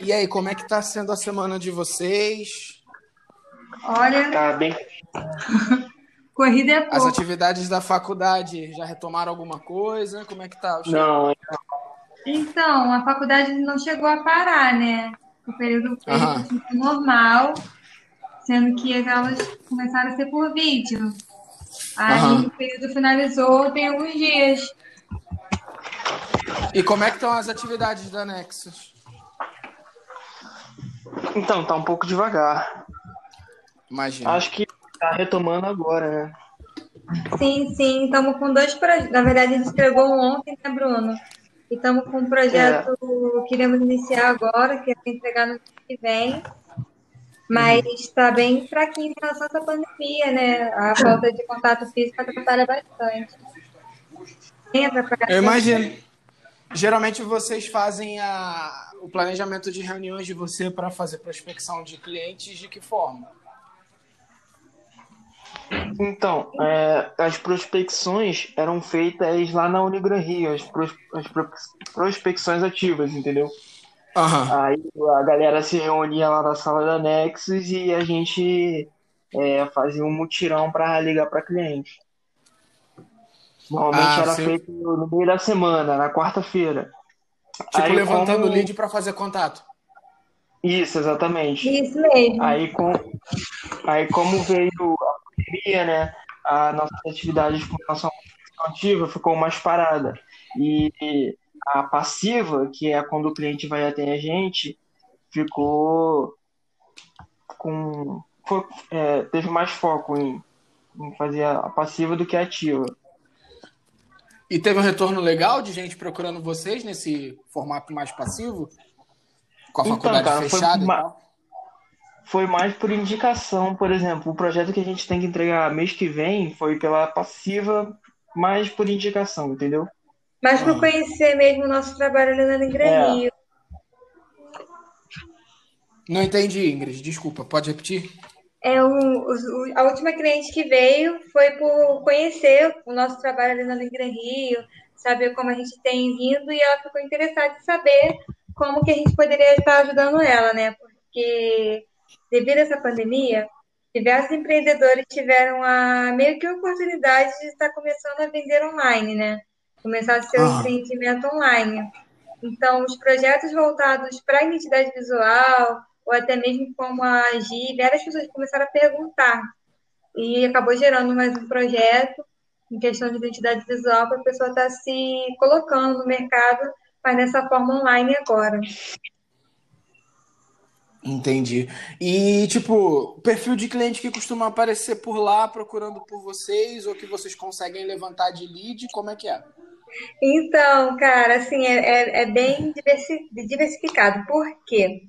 E aí, como é que tá sendo a semana de vocês? Olha, Tá bem. corrida é As pouco. atividades da faculdade já retomaram alguma coisa? Como é que tá? Não, Então, a faculdade não chegou a parar, né? O período foi normal, sendo que as aulas começaram a ser por vídeo. Aí Aham. o período finalizou tem alguns dias. E como é que estão as atividades da Nexus? Então, tá um pouco devagar. Imagina. Acho que tá retomando agora, né? Sim, sim, estamos com dois projetos. Na verdade, a gente entregou um ontem, né, Bruno? E estamos com um projeto que iremos iniciar agora, que é entregar no mês que vem. Mas está bem fraquinho em relação a essa pandemia, né? A falta de contato físico atrapalha bastante. Tem atrapalhado Eu imagino. Geralmente vocês fazem a- o planejamento de reuniões de você para fazer prospecção de clientes de que forma? Então, é, as prospecções eram feitas lá na Unigran Rio, as, pros- as pro- prospecções ativas, entendeu? Aham. Aí a galera se reunia lá na sala da Nexus e a gente é, fazia um mutirão para ligar para cliente. Normalmente Ah, era sim. feito no meio da semana, na quarta-feira. Tipo, Aí, levantando como- lead para fazer contato. Isso, exatamente. Isso mesmo. Aí, com... Aí como veio a pandemia, né? A nossa atividade com relação à ativa ficou mais parada. E a passiva, que é quando o cliente vai até a gente, ficou com. foi- é, teve mais foco em, em fazer a passiva do que a ativa. E teve um retorno legal de gente procurando vocês nesse formato mais passivo? Com a Então, faculdade cara, foi fechada e ma- tal? Foi mais por indicação, por exemplo, o projeto que a gente tem que entregar mês que vem foi pela passiva, mais por indicação, entendeu? Mas para conhecer mesmo o nosso trabalho ali na Negra É. Não entendi, Ingrid. Desculpa, pode repetir? É um, o- a última cliente que veio foi por conhecer o nosso trabalho ali na Negra Rio, saber como a gente tem vindo, e ela ficou interessada em saber como que a gente poderia estar ajudando ela, né? Porque devido a essa pandemia, diversos empreendedores tiveram a meio que a oportunidade de estar começando a vender online, né? Começar um Ah. empreendimento online. Então, os projetos voltados para a identidade visual, ou até mesmo como agir, várias pessoas começaram a perguntar. E acabou gerando mais um projeto em questão de identidade visual para a pessoa estar se colocando no mercado, mas dessa forma online agora. Entendi. E, tipo, o perfil de cliente que costuma aparecer por lá procurando por vocês ou que vocês conseguem levantar de lead, como é que é? Então, cara, assim, é, é- é bem diversi- diversificado. Por quê?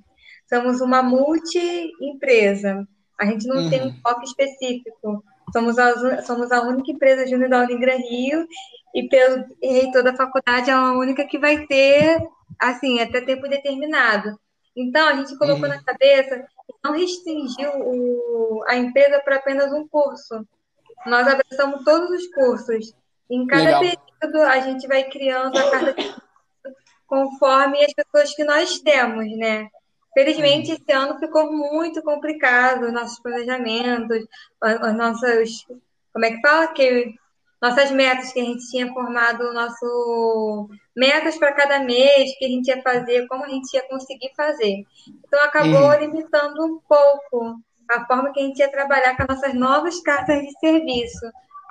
Somos uma multi-empresa. A gente não tem um foco específico. Somos a, somos a única empresa júnior da Unigran Rio e pelo reitor da faculdade é a única que vai ter, assim, até tempo determinado. Então, a gente colocou Uhum. na cabeça e não restringiu o- a empresa para apenas um curso. Nós abraçamos todos os cursos. Em cada Legal. período, a gente vai criando a carta de conforme as pessoas que nós temos, né? Felizmente, esse ano ficou muito complicado, os nossos planejamentos, as nossas, como é que fala? Que, nossas metas que a gente tinha formado, nosso metas para cada mês que a gente ia fazer, como a gente ia conseguir fazer. Então, acabou Uhum. limitando um pouco a forma que a gente ia trabalhar com as nossas novas cartas de serviço,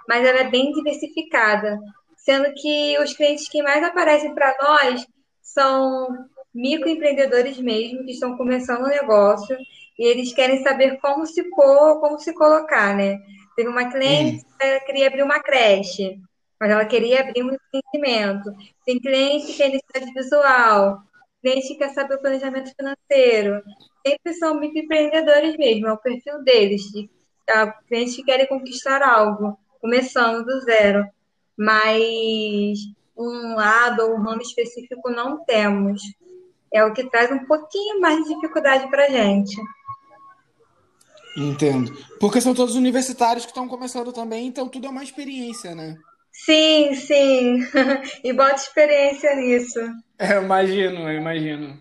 mas ela é bem diversificada, sendo que os clientes que mais aparecem para nós são microempreendedores mesmo, que estão começando o negócio, e eles querem saber como se pôr, como se colocar, né? Teve uma cliente que ela queria abrir uma creche, mas ela queria abrir um empreendimento. Tem cliente que quer identidade visual, cliente que quer saber o planejamento financeiro. Sempre são microempreendedores mesmo, é o perfil deles, de, ah, clientes que querem conquistar algo, começando do zero. Mas um lado ou um ramo específico não temos. É o que traz um pouquinho mais de dificuldade para gente. Entendo. Porque são todos universitários que estão começando também, então tudo é uma experiência, né? Sim, sim. E bota experiência nisso. É, eu imagino, eu imagino.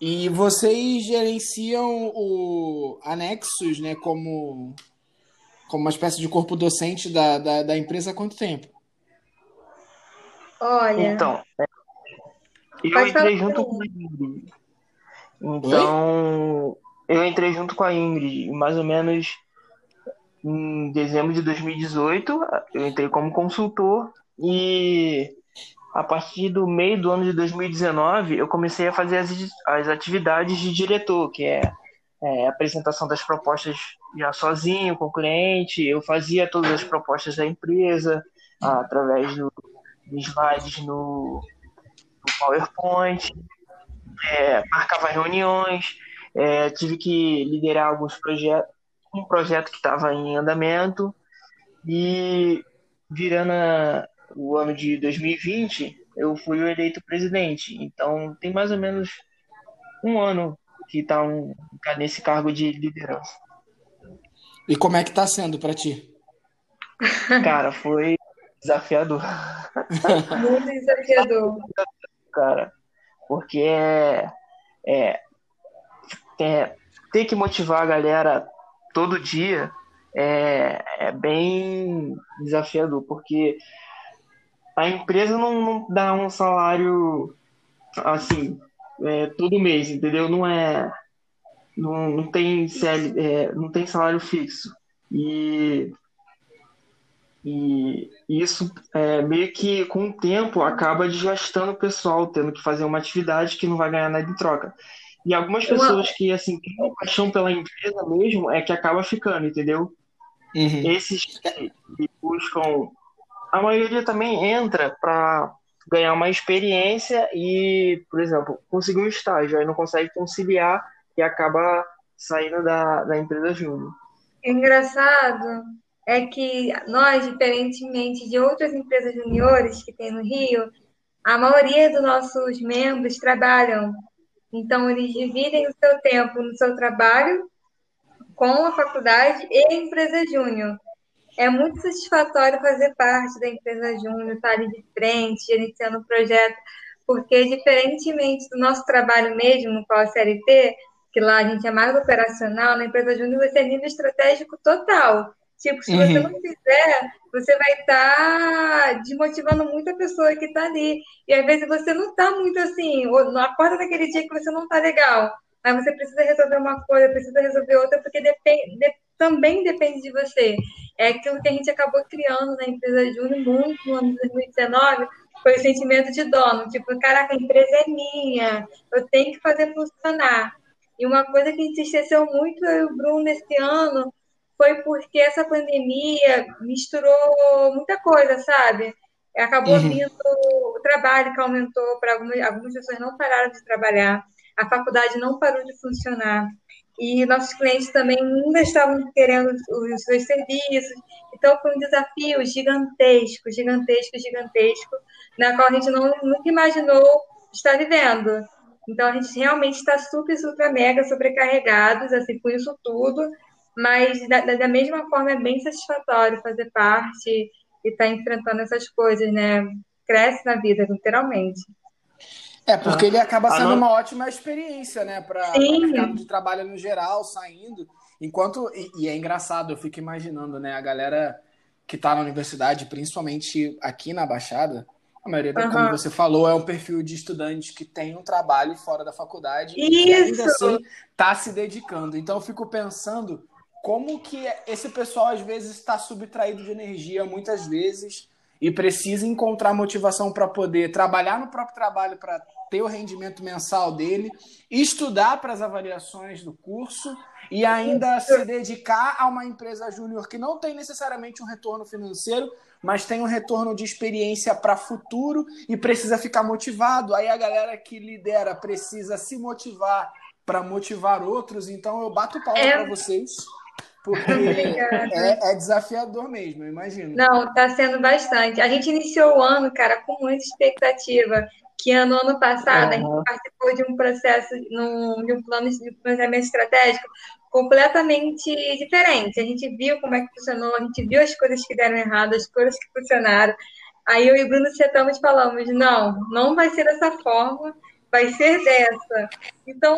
E vocês gerenciam o Anexos, né, como, como uma espécie de corpo docente da, da, da empresa há quanto tempo? Olha. Então, eu entrei junto com a Ingrid. Então, Oi? eu entrei junto com a Ingrid, mais ou menos em dezembro de 2018. Eu entrei como consultor e a partir do meio do ano de 2019 eu comecei a fazer as, as atividades de diretor, que é, é apresentação das propostas já sozinho com o cliente. Eu fazia todas as propostas da empresa através do, de slides no PowerPoint, é, marcava reuniões, é, tive que liderar alguns projetos, um projeto que estava em andamento e virando a, o ano de 2020 eu fui o eleito presidente. Então tem mais ou menos um ano que está um, tá nesse cargo de liderança. E como é que está sendo para ti? Cara, foi desafiador. Muito desafiador. Cara, porque é, é, é, ter que motivar a galera todo dia é, é bem desafiador, porque a empresa não, não dá um salário assim é, todo mês, entendeu? Não é não, não tem CL, é, não tem salário fixo e e isso é, meio que com o tempo acaba desgastando o pessoal, tendo que fazer uma atividade que não vai ganhar nada em troca. E algumas pessoas que assim têm paixão pela empresa mesmo é que acaba ficando, entendeu? Uhum. Esses que buscam, a maioria também entra para ganhar uma experiência e, por exemplo, conseguir um estágio, aí não consegue conciliar e acaba saindo da, da empresa júnior. Engraçado é que nós, diferentemente de outras empresas juniores que tem no Rio, a maioria dos nossos membros trabalham. Então, eles dividem o seu tempo no seu trabalho com a faculdade e a empresa júnior. É muito satisfatório fazer parte da empresa júnior, estar ali de frente, gerenciando o projeto, porque, diferentemente do nosso trabalho mesmo com a CLT, que lá a gente é mais operacional, na empresa júnior você é nível estratégico total. Tipo, se uhum. você não fizer, você vai estar tá desmotivando muita pessoa que está ali. E às vezes você não está muito assim, ou não acorda naquele dia que você não está legal. Aí você precisa resolver uma coisa, precisa resolver outra, porque depende, de, também depende de você. É aquilo que a gente acabou criando na empresa Júnior muito no ano de 2019, foi o sentimento de dono. Tipo, caraca, a empresa é minha, eu tenho que fazer funcionar. E uma coisa que a gente esqueceu muito, eu e o Bruno, nesse ano, foi porque essa pandemia misturou muita coisa, sabe? Acabou uhum. vindo o trabalho que aumentou para algumas, algumas pessoas não pararam de trabalhar, a faculdade não parou de funcionar e nossos clientes também ainda estavam querendo os seus serviços. Então, foi um desafio gigantesco, gigantesco, gigantesco, na qual a gente não, nunca imaginou estar vivendo. Então, a gente realmente está super, super mega sobrecarregados, assim, com isso tudo. Mas, da, da mesma forma, é bem satisfatório fazer parte e estar tá enfrentando essas coisas, né? Cresce na vida, literalmente. É, porque ele acaba sendo uma ótima experiência, né? Para o mercado de trabalho no geral, saindo. Enquanto. E, e, é engraçado, eu fico imaginando, né? A galera que está na universidade, principalmente aqui na Baixada, a maioria, uhum. como você falou, é um perfil de estudante que tem um trabalho fora da faculdade Isso. e ainda assim está se dedicando. Então eu fico pensando como que esse pessoal às vezes está subtraído de energia muitas vezes e precisa encontrar motivação para poder trabalhar no próprio trabalho para ter o rendimento mensal dele, estudar para as avaliações do curso e ainda se dedicar a uma empresa júnior que não tem necessariamente um retorno financeiro, mas tem um retorno de experiência para futuro e precisa ficar motivado. Aí a galera que lidera precisa se motivar para motivar outros. Então eu bato palma é... para vocês porque é, é, desafiador mesmo, eu imagino. Não, está sendo bastante. A gente iniciou o ano, cara, com muita expectativa. Que ano, ano passado, uhum. a gente participou de um processo, num, de um plano de planejamento estratégico completamente diferente. A gente viu como é que funcionou, a gente viu as coisas que deram errado, as coisas que funcionaram. Aí eu e o Bruno sentamos e falamos: não, não vai ser dessa forma. Vai ser dessa. Então,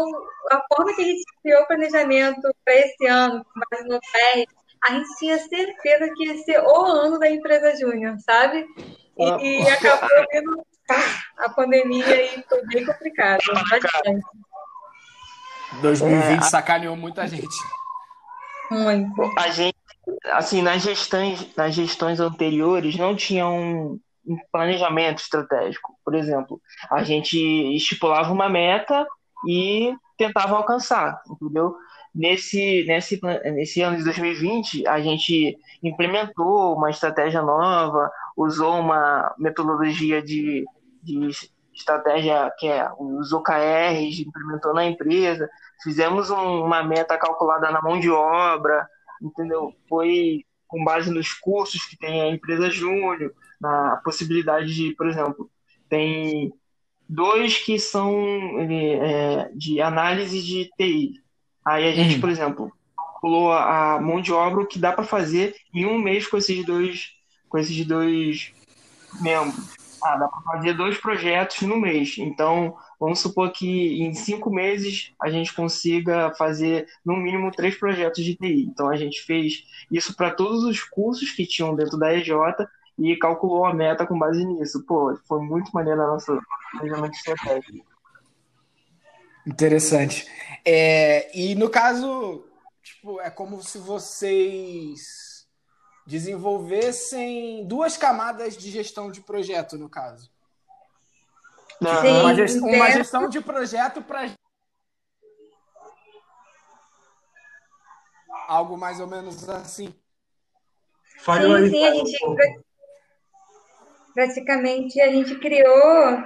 a forma que a gente criou o planejamento para esse ano, com base no PES, a gente tinha certeza que ia ser o ano da empresa júnior, sabe? E, ah. e acabou vindo a pandemia e foi bem complicado, bastante. 2020 é, sacaneou muita gente. Muito. A gente, assim, nas gestões, nas gestões anteriores não tinha um, planejamento estratégico. Por exemplo, a gente estipulava uma meta e tentava alcançar, entendeu? Nesse, nesse, nesse ano de 2020, a gente implementou uma estratégia nova, usou uma metodologia de, de estratégia que é os OKRs, implementou na empresa, fizemos um, uma meta calculada na mão de obra, entendeu? Foi com base nos cursos que tem a empresa Júnior, na possibilidade de, por exemplo, tem dois que são é, de análise de TI. Aí a gente, uhum. por exemplo, calculou a mão de obra que dá para fazer em um mês com esses dois, com esses dois membros. Ah, dá para fazer dois projetos no mês. Então, vamos supor que em cinco meses a gente consiga fazer no mínimo três projetos de TI. Então, a gente fez isso para todos os cursos que tinham dentro da EJ e calculou a meta com base nisso. Pô, foi muito maneiro a nossa planejamento estratégico. Interessante. É, e no caso, tipo, é como se vocês desenvolvessem duas camadas de gestão de projeto, no caso. Não. Sim, uma, gestão, uma gestão de projeto para algo mais ou menos assim. Falhou sim, sim, a gente praticamente a gente criou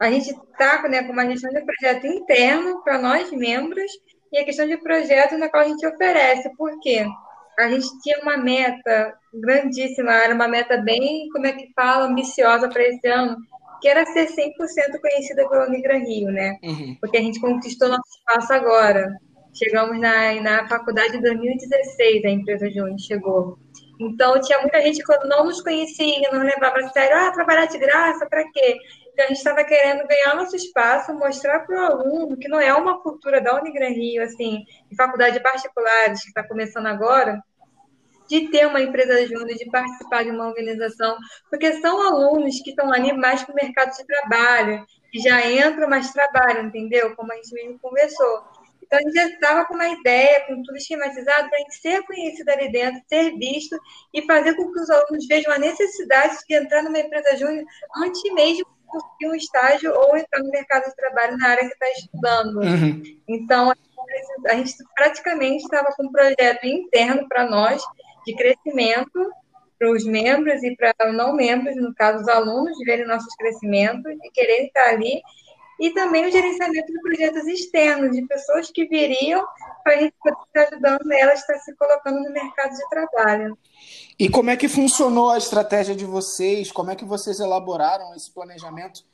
a gente está né, com uma gestão de projeto interno para nós membros e a questão de projeto na qual a gente oferece. Por quê? A gente tinha uma meta grandíssima, era uma meta bem, como é que fala, ambiciosa para esse ano, que era ser 100% conhecida pela Unigran Rio, né? Uhum. Porque a gente conquistou nosso espaço agora. Chegamos na, na faculdade em 2016, a empresa Júnior chegou. Então, tinha muita gente quando não nos conhecia, não levava a sério, ah, trabalhar de graça, para quê? Então, a gente estava querendo ganhar nosso espaço, mostrar para o aluno que não é uma cultura da Unigran Rio, assim, de faculdade particulares, que está começando agora, de ter uma empresa junto, de participar de uma organização, porque são alunos que estão ali mais para o mercado de trabalho, que já entram, mas trabalham, entendeu? Como a gente mesmo conversou. Então, a gente já estava com uma ideia, com tudo esquematizado, para a gente ser conhecido ali dentro, ser visto e fazer com que os alunos vejam a necessidade de entrar numa empresa júnior antes mesmo de conseguir um estágio ou entrar no mercado de trabalho na área que está estudando. Uhum. Então, a gente praticamente estava com um projeto interno para nós de crescimento para os membros e para não membros, no caso os alunos, verem nossos crescimentos e quererem estar ali e também o gerenciamento de projetos externos, de pessoas que viriam para a gente poder estar ajudando elas a estar se colocando no mercado de trabalho. E como é que funcionou a estratégia de vocês? Como é que vocês elaboraram esse planejamento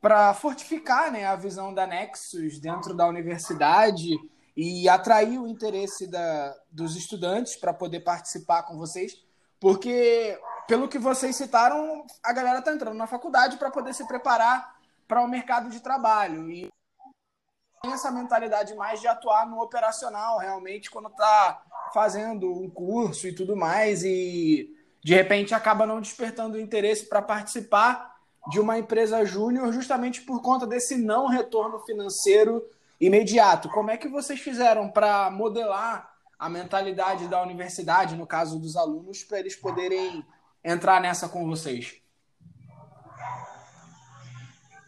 para fortificar né, a visão da Nexus dentro da universidade e atrair o interesse da, dos estudantes para poder participar com vocês? Porque, pelo que vocês citaram, a galera está entrando na faculdade para poder se preparar para o mercado de trabalho. E tem essa mentalidade mais de atuar no operacional, realmente, quando está fazendo um curso e tudo mais, e de repente acaba não despertando interesse para participar de uma empresa júnior, justamente por conta desse não retorno financeiro imediato. Como é que vocês fizeram para modelar a mentalidade da universidade, no caso dos alunos, para eles poderem entrar nessa com vocês?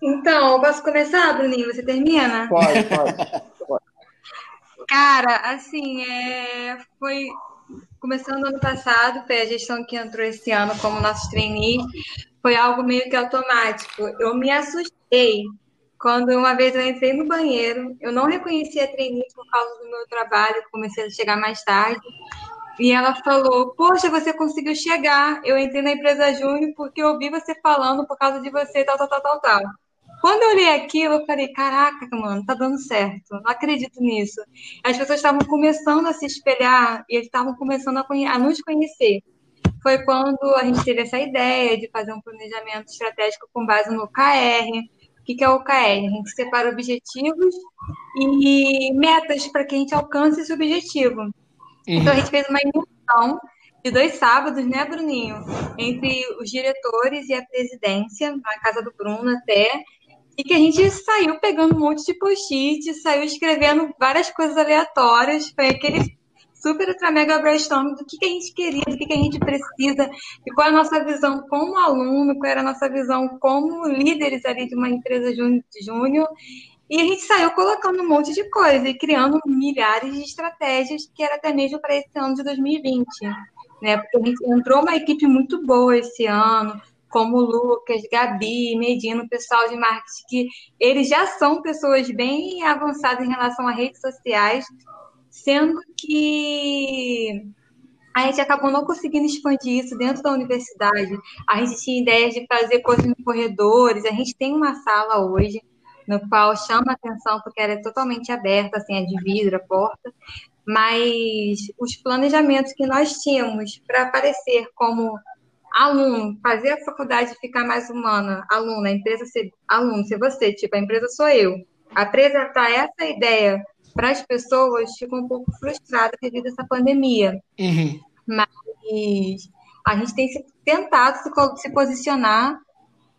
Então, eu posso começar, Bruninho? Você termina? Pode, pode. Cara, assim, é... foi começando ano passado, foi a gestão que entrou esse ano como nosso trainee, foi algo meio que automático. Eu me assustei quando uma vez eu entrei no banheiro, eu não reconhecia a trainee por causa do meu trabalho, comecei a chegar mais tarde. E ela falou: Poxa, você conseguiu chegar. Eu entrei na empresa Júnior porque eu ouvi você falando por causa de você, tal, tal, tal, tal, tal. Quando eu li aquilo, eu falei, caraca, mano, tá dando certo. Não acredito nisso. As pessoas estavam começando a se espelhar e eles estavam começando a, a nos conhecer. Foi quando a gente teve essa ideia de fazer um planejamento estratégico com base no KR, que é o OKR? A gente separa objetivos e metas para que a gente alcance esse objetivo. Uhum. Então, a gente fez uma imersão de dois sábados, né, Bruninho? Entre os diretores e a presidência, na casa do Bruno até, e que a gente saiu pegando um monte de post-it, saiu escrevendo várias coisas aleatórias, foi aquele super ultra mega brainstorm do que, que a gente queria, do que, que a gente precisa, e qual é a nossa visão como aluno, qual era a nossa visão como líderes ali de uma empresa júnior, e a gente saiu colocando um monte de coisa e criando milhares de estratégias que era até mesmo para esse ano de 2020, né? Porque a gente entrou uma equipe muito boa esse ano, como Lucas, Gabi, Medina, o pessoal de marketing, que eles já são pessoas bem avançadas em relação a redes sociais, sendo que a gente acabou não conseguindo expandir isso dentro da universidade. A gente tinha ideias de fazer coisas em corredores, a gente tem uma sala hoje no qual chama atenção porque ela é totalmente aberta, assim, é de vidro, a porta, mas os planejamentos que nós tínhamos para aparecer como aluno, fazer a faculdade ficar mais humana, aluno, a empresa ser aluno, ser você, tipo, a empresa sou eu. Apresentar essa ideia para as pessoas ficou um pouco frustrada devido a essa pandemia. Uhum. Mas a gente tem tentado se, se posicionar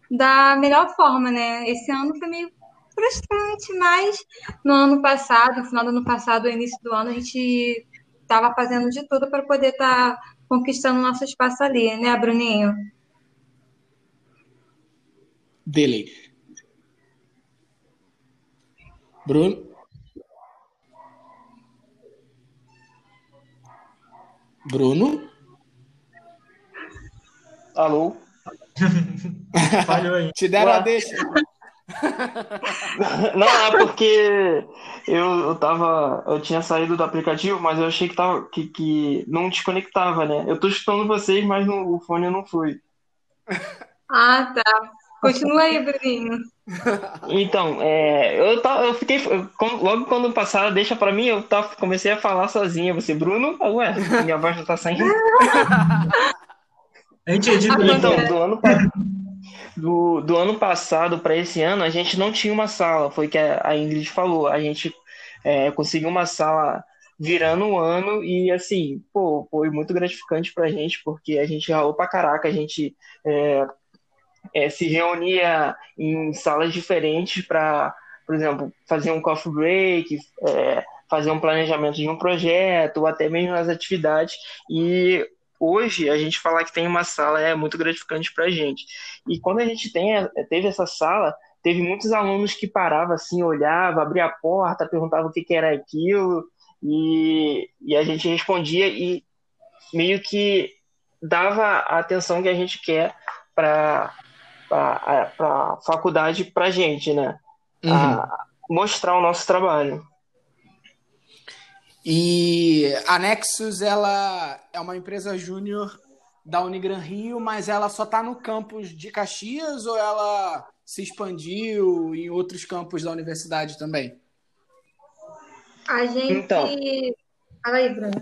da melhor forma, né? Esse ano foi meio frustrante, mas no ano passado, no final do ano passado, no início do ano, a gente estava fazendo de tudo para poder estar tá conquistando nosso espaço ali, né, Bruninho? Dele. Bruno? Bruno? Alô? Falhou aí. Te deram Ué. a deixa. Não, é porque eu, eu tava. Eu tinha saído do aplicativo, mas eu achei que, tava, que, que não desconectava, né? Eu tô escutando vocês, mas no, o fone não foi. Ah, tá. Continua aí, Bruninho. Então, é, eu, tava, eu fiquei. Eu, logo quando passaram, deixa pra mim, eu tava, comecei a falar sozinha. Você, Bruno? Ué, minha voz não tá saindo. A gente edita Então, do ano passado do, do ano passado para esse ano, a gente não tinha uma sala, foi que a Ingrid falou. A gente é, conseguiu uma sala virando o ano e, assim, pô, foi muito gratificante para a gente, porque a gente ralou para caraca, a gente é, é, se reunia em salas diferentes para, por exemplo, fazer um coffee break, é, fazer um planejamento de um projeto, ou até mesmo as atividades. E hoje a gente falar que tem uma sala é muito gratificante para a gente. E quando a gente tem, teve essa sala, teve muitos alunos que paravam assim, olhavam, abria a porta, perguntavam o que, que era aquilo, e, e a gente respondia e meio que dava a atenção que a gente quer para a faculdade para a gente, né? Uhum. A mostrar o nosso trabalho. E a Nexus ela é uma empresa júnior da Unigran Rio, mas ela só está no campus de Caxias ou ela se expandiu em outros campos da universidade também? A gente. Então, Fala aí, Bruno.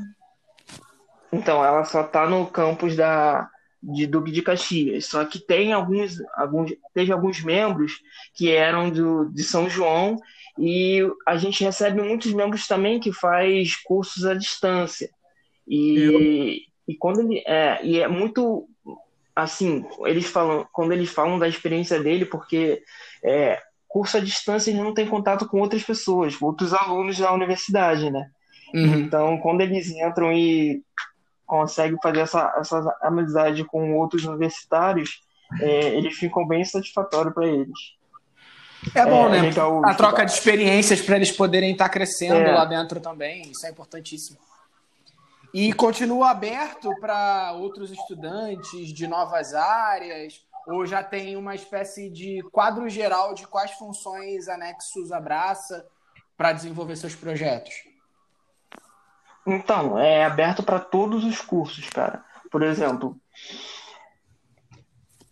Então, ela só está no campus da, de Duque de Caxias. Só que tem alguns, alguns, teve alguns membros que eram do, de São João e a gente recebe muitos membros também que faz cursos à distância. E, e quando ele é, e é muito assim, eles falam, quando eles falam da experiência dele, porque é, curso à distância ele não tem contato com outras pessoas, outros alunos da universidade, né? Uhum. Então, quando eles entram e conseguem fazer essa, essa amizade com outros universitários, é, eles ficam bem satisfatórios para eles. É bom, é, né? a troca de experiências para eles poderem estar tá crescendo é. lá dentro também, isso é importantíssimo. E continua aberto para outros estudantes de novas áreas, ou já tem uma espécie de quadro geral de quais funções a Nexus abraça para desenvolver seus projetos? Então, é aberto para todos os cursos, cara. Por exemplo,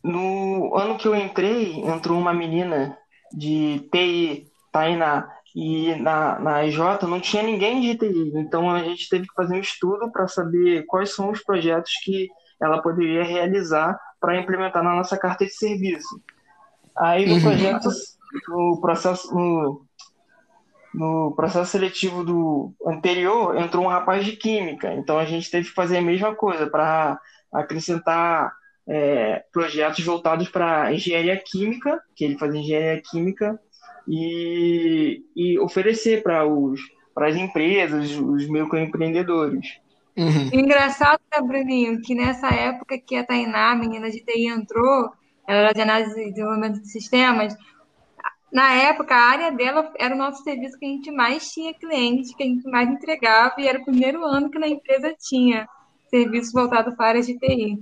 no ano que eu entrei, entrou uma menina de TI, Tainá, e na, na EJ não tinha ninguém de TI. Então a gente teve que fazer um estudo para saber quais são os projetos que ela poderia realizar para implementar na nossa carta de serviço. Aí no, uhum. projeto, no processo, no, no processo seletivo do anterior, entrou um rapaz de química. Então a gente teve que fazer a mesma coisa para acrescentar é, projetos voltados para engenharia química, que ele fazia engenharia química, e, e oferecer para os para as empresas, os microempreendedores. Uhum. Engraçado, né, Bruninho, que nessa época que a Tainá, a menina de TI, entrou, ela era de análise e desenvolvimento de sistemas, na época, a área dela era o nosso serviço que a gente mais tinha clientes, que a gente mais entregava, e era o primeiro ano que na empresa tinha serviço voltado para a área de TI.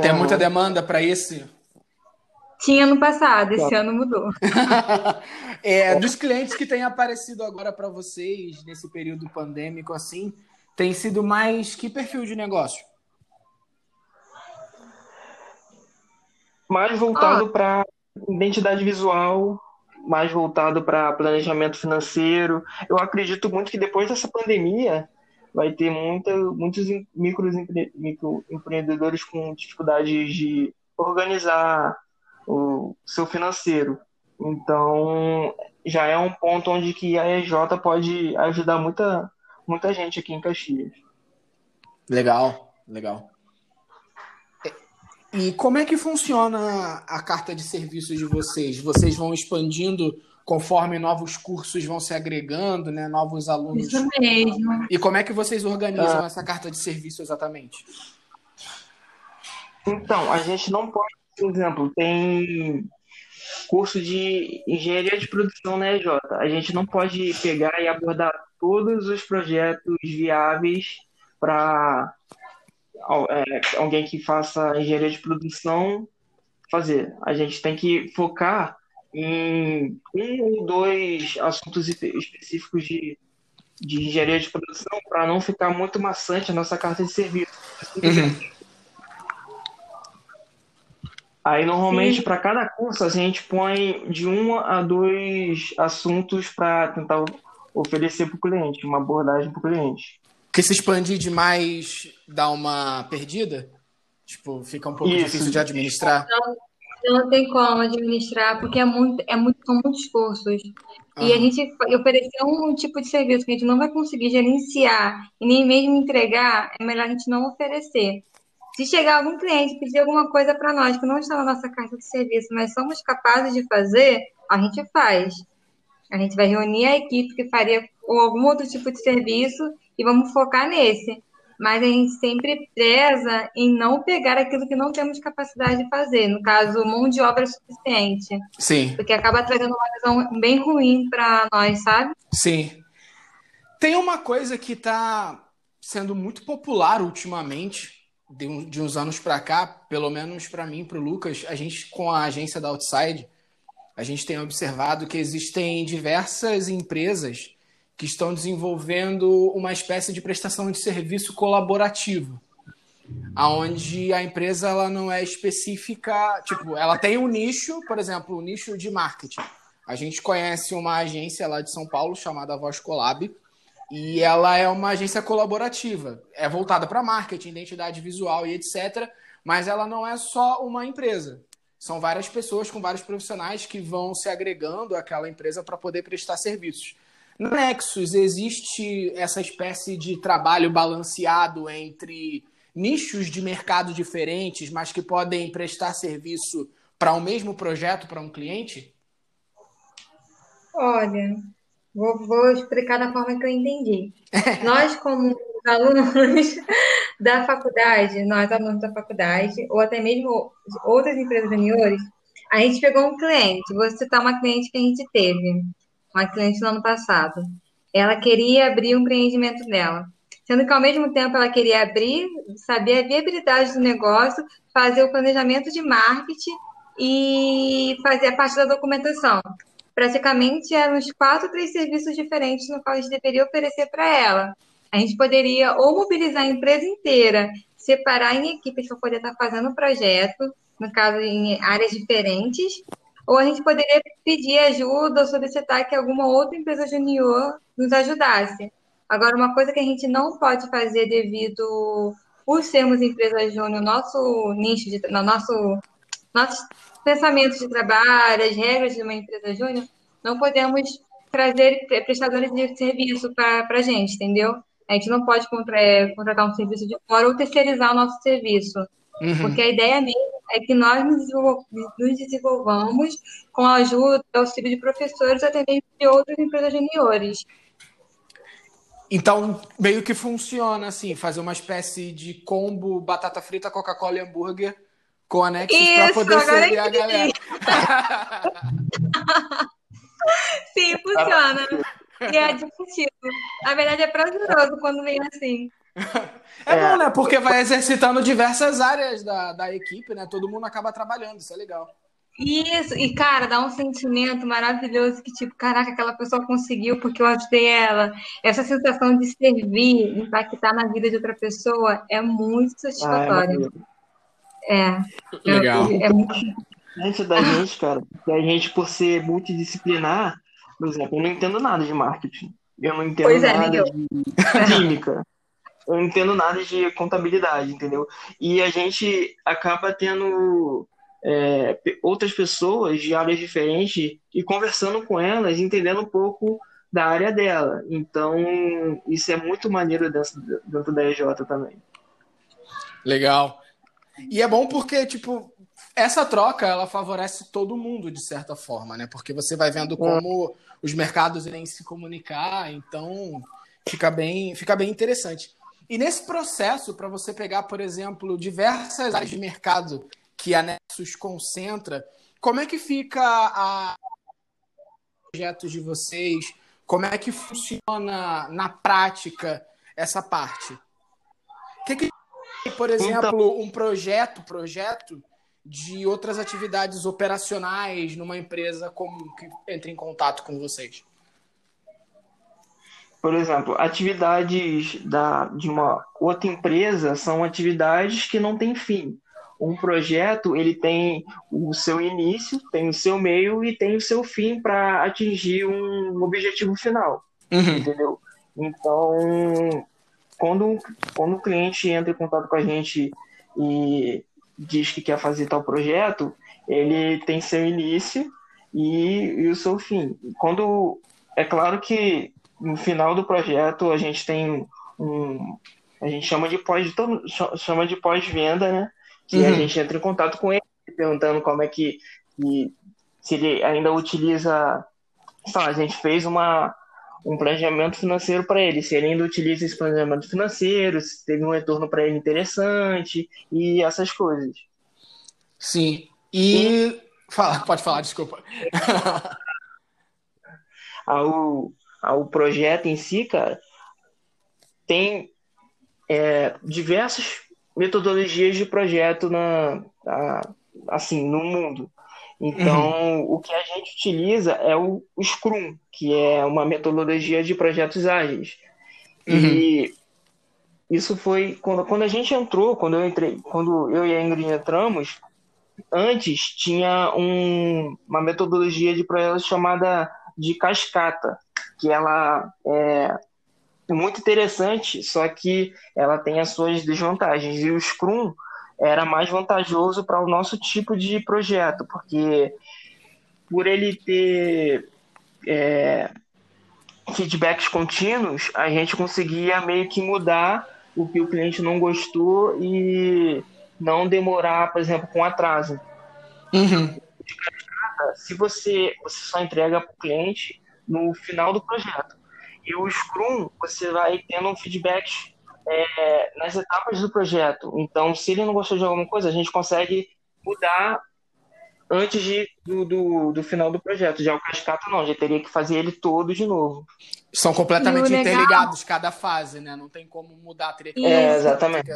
Tem muita demanda para esse? Tinha no passado, esse ano mudou. é, dos clientes que têm aparecido agora para vocês nesse período pandêmico, assim, tem sido mais que perfil de negócio? Mais voltado ah. para identidade visual, mais voltado para planejamento financeiro. Eu acredito muito que depois dessa pandemia vai ter muita, muitos microempreendedores com dificuldades de organizar o seu financeiro. Então, já é um ponto onde que a EJ pode ajudar muita, muita gente aqui em Caxias. Legal, legal. E como é que funciona a carta de serviços de vocês? Vocês vão expandindo conforme novos cursos vão se agregando, né? Novos alunos. Isso mesmo. E como é que vocês organizam ah. essa carta de serviço exatamente? Então, a gente não pode, por exemplo, tem curso de engenharia de produção na EJ. A gente não pode pegar e abordar todos os projetos viáveis para é, alguém que faça engenharia de produção fazer. A gente tem que focar um ou dois assuntos específicos de, de engenharia de produção para não ficar muito maçante a nossa carta de serviço. Uhum. Aí, normalmente, para cada curso, a gente põe de um a dois assuntos para tentar oferecer para o cliente, uma abordagem para o cliente. Porque se expandir demais dá uma perdida? Tipo, fica um pouco Isso. difícil de administrar? Não, não tem como administrar, porque é muito, é muito, são muitos cursos. E a gente oferecer um tipo de serviço que a gente não vai conseguir gerenciar e nem mesmo entregar, é melhor a gente não oferecer. Se chegar algum cliente pedir alguma coisa para nós que não está na nossa carta de serviço, mas somos capazes de fazer, a gente faz. A gente vai reunir a equipe que faria algum outro tipo de serviço e vamos focar nesse. Mas a gente sempre preza em não pegar aquilo que não temos capacidade de fazer, no caso, mão de obra suficiente. Sim. Porque acaba trazendo uma visão bem ruim para nós, sabe? Sim. Tem uma coisa que está sendo muito popular ultimamente, de, de uns anos para cá, pelo menos para mim, para o Lucas, a gente com a agência da Outside, a gente tem observado que existem diversas empresas que estão desenvolvendo uma espécie de prestação de serviço colaborativo, aonde a empresa ela não é específica, tipo, ela tem um nicho, por exemplo, um nicho de marketing. A gente conhece uma agência lá de São Paulo chamada Voz Colab, e ela é uma agência colaborativa, é voltada para marketing, identidade visual e etc, mas ela não é só uma empresa. São várias pessoas com vários profissionais que vão se agregando àquela empresa para poder prestar serviços. Nexus existe essa espécie de trabalho balanceado entre nichos de mercado diferentes, mas que podem prestar serviço para o um mesmo projeto para um cliente? Olha, vou, vou, explicar da forma que eu entendi. nós, como alunos da faculdade, nós alunos da faculdade, ou até mesmo outras empresas juniores, a gente pegou um cliente, vou citar uma cliente que a gente teve uma cliente no ano passado. Ela queria abrir o um empreendimento dela. Sendo que, ao mesmo tempo, ela queria abrir, saber a viabilidade do negócio, fazer o planejamento de marketing e fazer a parte da documentação. Praticamente eram uns quatro, três serviços diferentes no qual a gente deveria oferecer para ela. A gente poderia ou mobilizar a empresa inteira, separar em equipes para poder estar fazendo o projeto, no caso, em áreas diferentes, ou a gente poderia pedir ajuda ou solicitar que alguma outra empresa junior nos ajudasse. Agora, uma coisa que a gente não pode fazer devido por sermos empresa júnior, nosso nicho, de, no nosso, nosso pensamento de trabalho, as regras de uma empresa júnior, não podemos trazer prestadores de serviço para a gente, entendeu? A gente não pode contratar um serviço de fora ou terceirizar o nosso serviço. Uhum. Porque a ideia mesmo é que nós nos, nos desenvolvamos com a ajuda, auxílio de professores, até mesmo de outras empresas juniores. Então, meio que funciona assim, fazer uma espécie de combo batata frita, Coca-Cola e hambúrguer com anexos para poder servir a galera. Sim, funciona. E é divertido. Na verdade, é prazeroso quando vem assim. É, é, bom, né? Porque vai exercitando diversas áreas da, da equipe, né? Todo mundo acaba trabalhando, isso é legal. Isso, e cara, dá um sentimento maravilhoso que, tipo, caraca, aquela pessoa conseguiu porque eu ajudei ela. Essa sensação de servir, impactar na vida de outra pessoa é muito satisfatória. Ah, é, é, legal. É, é muito da gente, cara, que a gente, por ser multidisciplinar, por exemplo, eu não entendo nada de marketing. Eu não entendo pois é, nada é, de química. Eu não entendo nada de contabilidade, entendeu? E a gente acaba tendo é, outras pessoas de áreas diferentes e conversando com elas, entendendo um pouco da área dela. Então, isso é muito maneiro dentro, dentro da EJ também. Legal. E é bom porque, tipo, essa troca ela favorece todo mundo de certa forma, né? Porque você vai vendo como os mercados irem se comunicar, então fica bem, fica bem interessante. E nesse processo, para você pegar, por exemplo, diversas áreas de mercado que a Nexus concentra, como é que fica a projetos de vocês? Como é que funciona na prática essa parte? O que, que por exemplo, então... um projeto, projeto de outras atividades operacionais numa empresa comum que entre em contato com vocês? Por exemplo, atividades da, de uma outra empresa são atividades que não têm fim. Um projeto ele tem o seu início, tem o seu meio e tem o seu fim para atingir um objetivo final, uhum. entendeu? Então, quando, quando o cliente entra em contato com a gente e diz que quer fazer tal projeto, ele tem seu início e, e o seu fim. Quando é claro que no final do projeto a gente tem um a gente chama de pós chama de pós-venda, né? Que uhum. a gente entra em contato com ele perguntando como é que, que se ele ainda utiliza, lá, a gente fez uma um planejamento financeiro para ele, se ele ainda utiliza esse planejamento financeiro, se teve um retorno para ele interessante e essas coisas. Sim. E, e... Fala, pode falar, desculpa. ao, ao projeto em si, cara, tem é, diversas metodologias de projeto na, assim, no mundo. Então, uhum. o que a gente utiliza é o, o, Scrum, que é uma metodologia de projetos ágeis. Uhum. E isso foi quando, quando a gente entrou, quando eu entrei, quando eu e a Ingrid entramos, antes tinha um, uma metodologia de projetos chamada de cascata, que ela é muito interessante, só que ela tem as suas desvantagens. E o Scrum era mais vantajoso para o nosso tipo de projeto, porque por ele ter é, feedbacks contínuos, a gente conseguia meio que mudar o que o cliente não gostou e não demorar, por exemplo, com atraso. Uhum. Se você, você só entrega para o cliente no final do projeto. E o Scrum, você vai tendo um feedback é, nas etapas do projeto. Então, se ele não gostou de alguma coisa, a gente consegue mudar antes de, do, do, do, final do projeto. Já o cascata não, já teria que fazer ele todo de novo. São completamente interligados cada fase, né? Não tem como mudar, teria que... É, exatamente.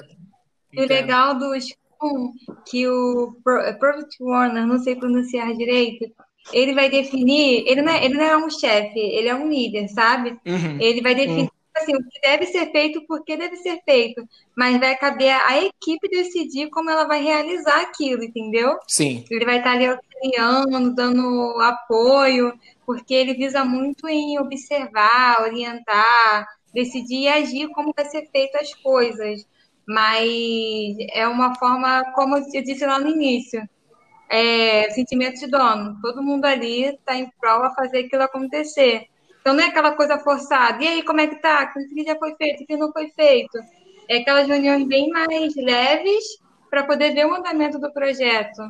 E o legal do Scrum, que o Profit Warner, não sei pronunciar direito, ele vai definir, ele não é, ele não é um chefe, ele é um líder, sabe? Uhum. Ele vai definir uhum assim, o que deve ser feito, por que deve ser feito, mas vai caber à equipe decidir como ela vai realizar aquilo, entendeu? Sim. Ele vai estar ali auxiliando, dando apoio, porque ele visa muito em observar, orientar, decidir e agir como vai ser feito as coisas. Mas é uma forma, como eu disse lá no início, é, sentimento de dono. Todo mundo ali está em prol a fazer aquilo acontecer. Então não é aquela coisa forçada. E aí, como é que tá? O que já foi feito? O que não foi feito? É aquelas reuniões bem mais leves para poder ver o andamento do projeto.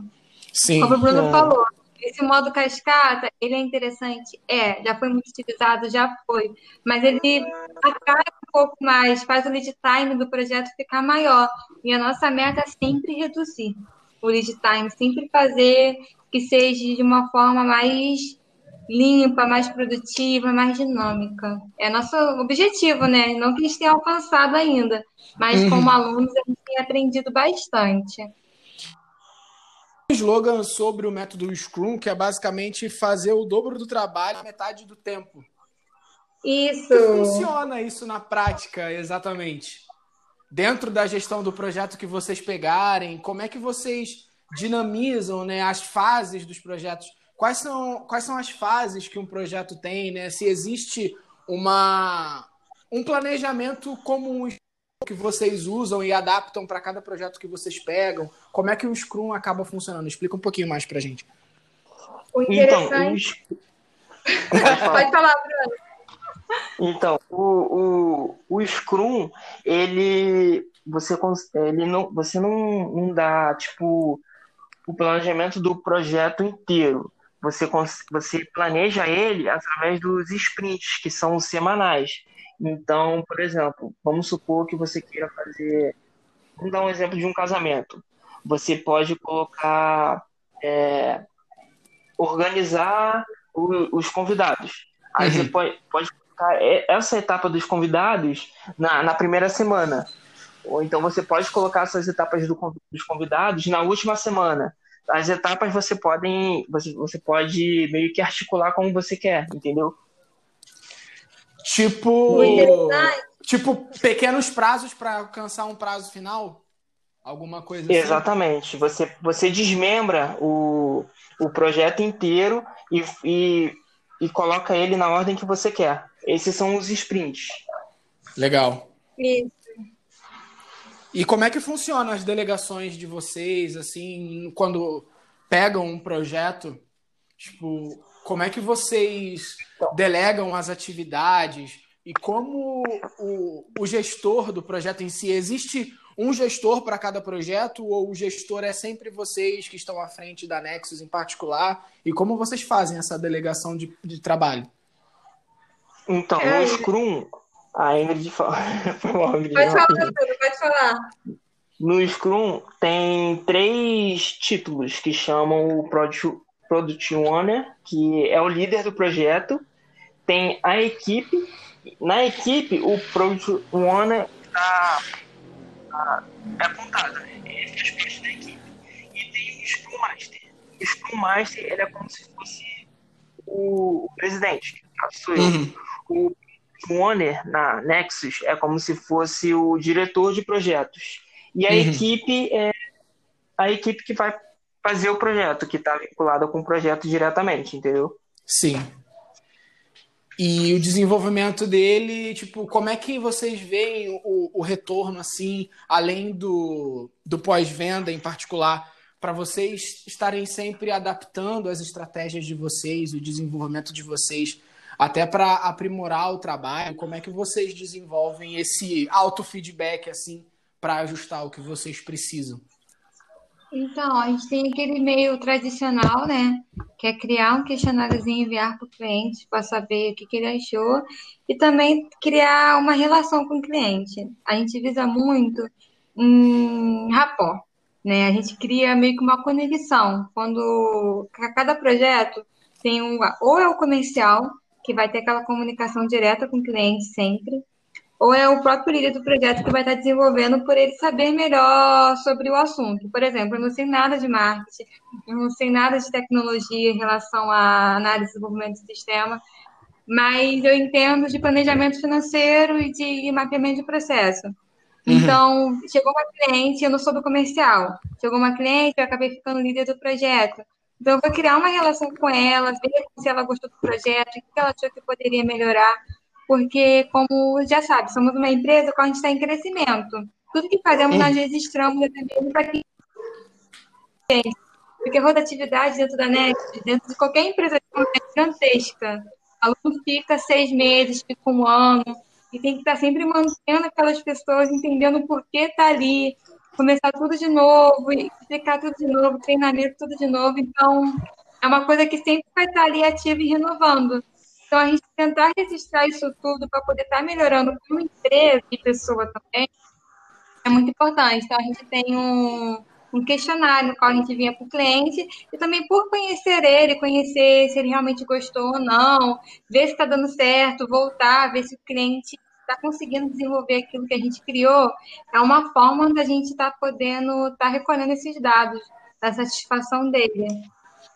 Sim. Como o Bruno é. falou, esse modo cascata, ele é interessante? É, já foi muito utilizado, já foi. Mas ele acaba um pouco mais, faz o lead time do projeto ficar maior. E a nossa meta é sempre reduzir o lead time, sempre fazer que seja de uma forma mais limpa, mais produtiva, mais dinâmica. É nosso objetivo, né? Não que a gente tenha alcançado ainda, mas uhum. como alunos a gente tem aprendido bastante. Um slogan sobre o método Scrum, que é basicamente fazer o dobro do trabalho metade do tempo. Isso. Como funciona isso na prática, exatamente? Dentro da gestão do projeto que vocês pegarem, como é que vocês dinamizam né, as fases dos projetos quais são, quais são as fases que um projeto tem, né? Se existe uma, um planejamento comum que vocês usam e adaptam para cada projeto que vocês pegam, como é que o Scrum acaba funcionando? Explica um pouquinho mais para a gente. O interessante... Então, o... Pode falar, Bruno. Então, o, o, o Scrum, ele você ele não você não, não dá tipo o planejamento do projeto inteiro você, você planeja ele através dos sprints, que são semanais. Então, por exemplo, vamos supor que você queira fazer. Vamos dar um exemplo de um casamento. Você pode colocar. É, organizar o, os convidados. Aí uhum. você pode, pode colocar essa etapa dos convidados na, na primeira semana. Ou então você pode colocar essas etapas do, dos convidados na última semana as etapas você podem você, você pode meio que articular como você quer, entendeu? Tipo, tipo pequenos prazos para alcançar um prazo final, alguma coisa assim. Exatamente. Você você desmembra o, o projeto inteiro e, e, e coloca ele na ordem que você quer. Esses são os sprints. Legal. Isso. E como é que funcionam as delegações de vocês, assim, quando pegam um projeto? Tipo, como é que vocês delegam as atividades? E como o, o gestor do projeto em si, existe um gestor para cada projeto ou o gestor é sempre vocês que estão à frente da Nexus em particular? E como vocês fazem essa delegação de, de trabalho? Então, no Scrum, a Ingrid fala. pode falar, pode falar. No Scrum tem três títulos que chamam o Product, Product Owner, que é o líder do projeto. Tem a equipe. Na equipe, o Product Owner tá, é apontado, né? Ele faz parte da equipe. E tem o Scrum Master. O Scrum Master ele é como se fosse o, presidente. Uhum. O owner na Nexus é como se fosse o diretor de projetos. E a uhum. equipe é a equipe que vai fazer o projeto, que está vinculada com o projeto diretamente, entendeu? Sim. E o desenvolvimento dele, tipo, como é que vocês veem o, o retorno, assim, além do, do pós-venda em particular, para vocês estarem sempre adaptando as estratégias de vocês, o desenvolvimento de vocês até para aprimorar o trabalho, como é que vocês desenvolvem esse auto-feedback assim para ajustar o que vocês precisam? Então, a gente tem aquele meio tradicional, né? Que é criar um questionáriozinho e enviar para o cliente para saber o que, que ele achou e também criar uma relação com o cliente. A gente visa muito um rapport, né? A gente cria meio que uma conexão. Quando cada projeto tem um, ou é o comercial, que vai ter aquela comunicação direta com o cliente sempre, ou é o próprio líder do projeto que vai estar desenvolvendo por ele saber melhor sobre o assunto. Por exemplo, eu não sei nada de marketing, eu não sei nada de tecnologia em relação à análise e desenvolvimento de sistema, mas eu entendo de planejamento financeiro e de mapeamento de processo. Uhum. Então, chegou uma cliente, eu não sou do comercial. Chegou uma cliente, eu acabei ficando líder do projeto. Então, eu vou criar uma relação com ela, ver se ela gostou do projeto, o que ela achou que poderia melhorar, porque, como já sabe, somos uma empresa que a gente está em crescimento. Tudo que fazemos, nós registramos até mesmo para que Porque a rotatividade dentro da Next, dentro de qualquer empresa é gigantesca. O aluno fica seis meses, fica um ano, e tem que estar sempre mantendo aquelas pessoas, entendendo por que está ali, começar tudo de novo, explicar tudo de novo, treinamento tudo de novo. Então, é uma coisa que sempre vai estar ali ativa e renovando. Então, a gente tentar registrar isso tudo para poder estar melhorando como empresa e pessoa também é muito importante. Então, a gente tem um, um questionário no qual a gente vinha para o cliente e também por conhecer ele, conhecer se ele realmente gostou ou não, ver se está dando certo, voltar, ver se o cliente está conseguindo desenvolver aquilo que a gente criou, é uma forma da gente estar tá podendo estar tá recolhendo esses dados da satisfação dele.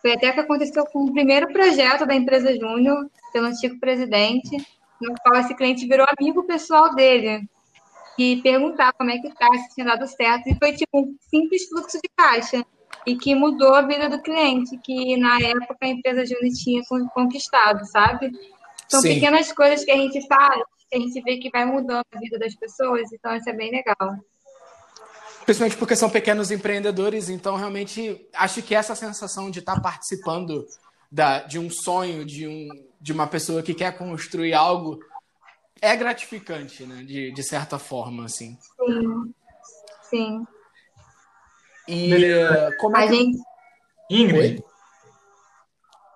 Foi até que aconteceu com o primeiro projeto da empresa Júnior, pelo antigo presidente, no qual esse cliente virou amigo pessoal dele e perguntar como é que tá, se tinha dado certo. E foi tipo um simples fluxo de caixa e que mudou a vida do cliente, que na época a empresa Júnior tinha conquistado, sabe? São Sim. pequenas coisas que a gente faz, que a gente vê que vai mudando a vida das pessoas, então isso é bem legal. Principalmente porque são pequenos empreendedores, então realmente acho que essa sensação de estar participando da, de um sonho, de, um, de uma pessoa que quer construir algo, é gratificante, né? De, de certa forma, assim. Sim. Sim. E uh, como é que... gente... Ingrid. Oi?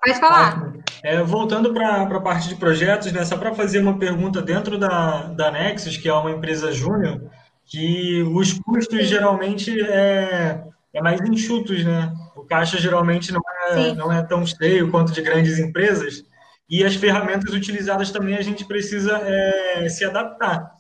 Pode falar. É, voltando para a parte de projetos, né, só para fazer uma pergunta dentro da, da Nexus, que é uma empresa júnior, que os custos geralmente é, é mais enxutos, né? O caixa geralmente não é, não é tão cheio quanto de grandes empresas e as ferramentas utilizadas também a gente precisa é, se adaptar.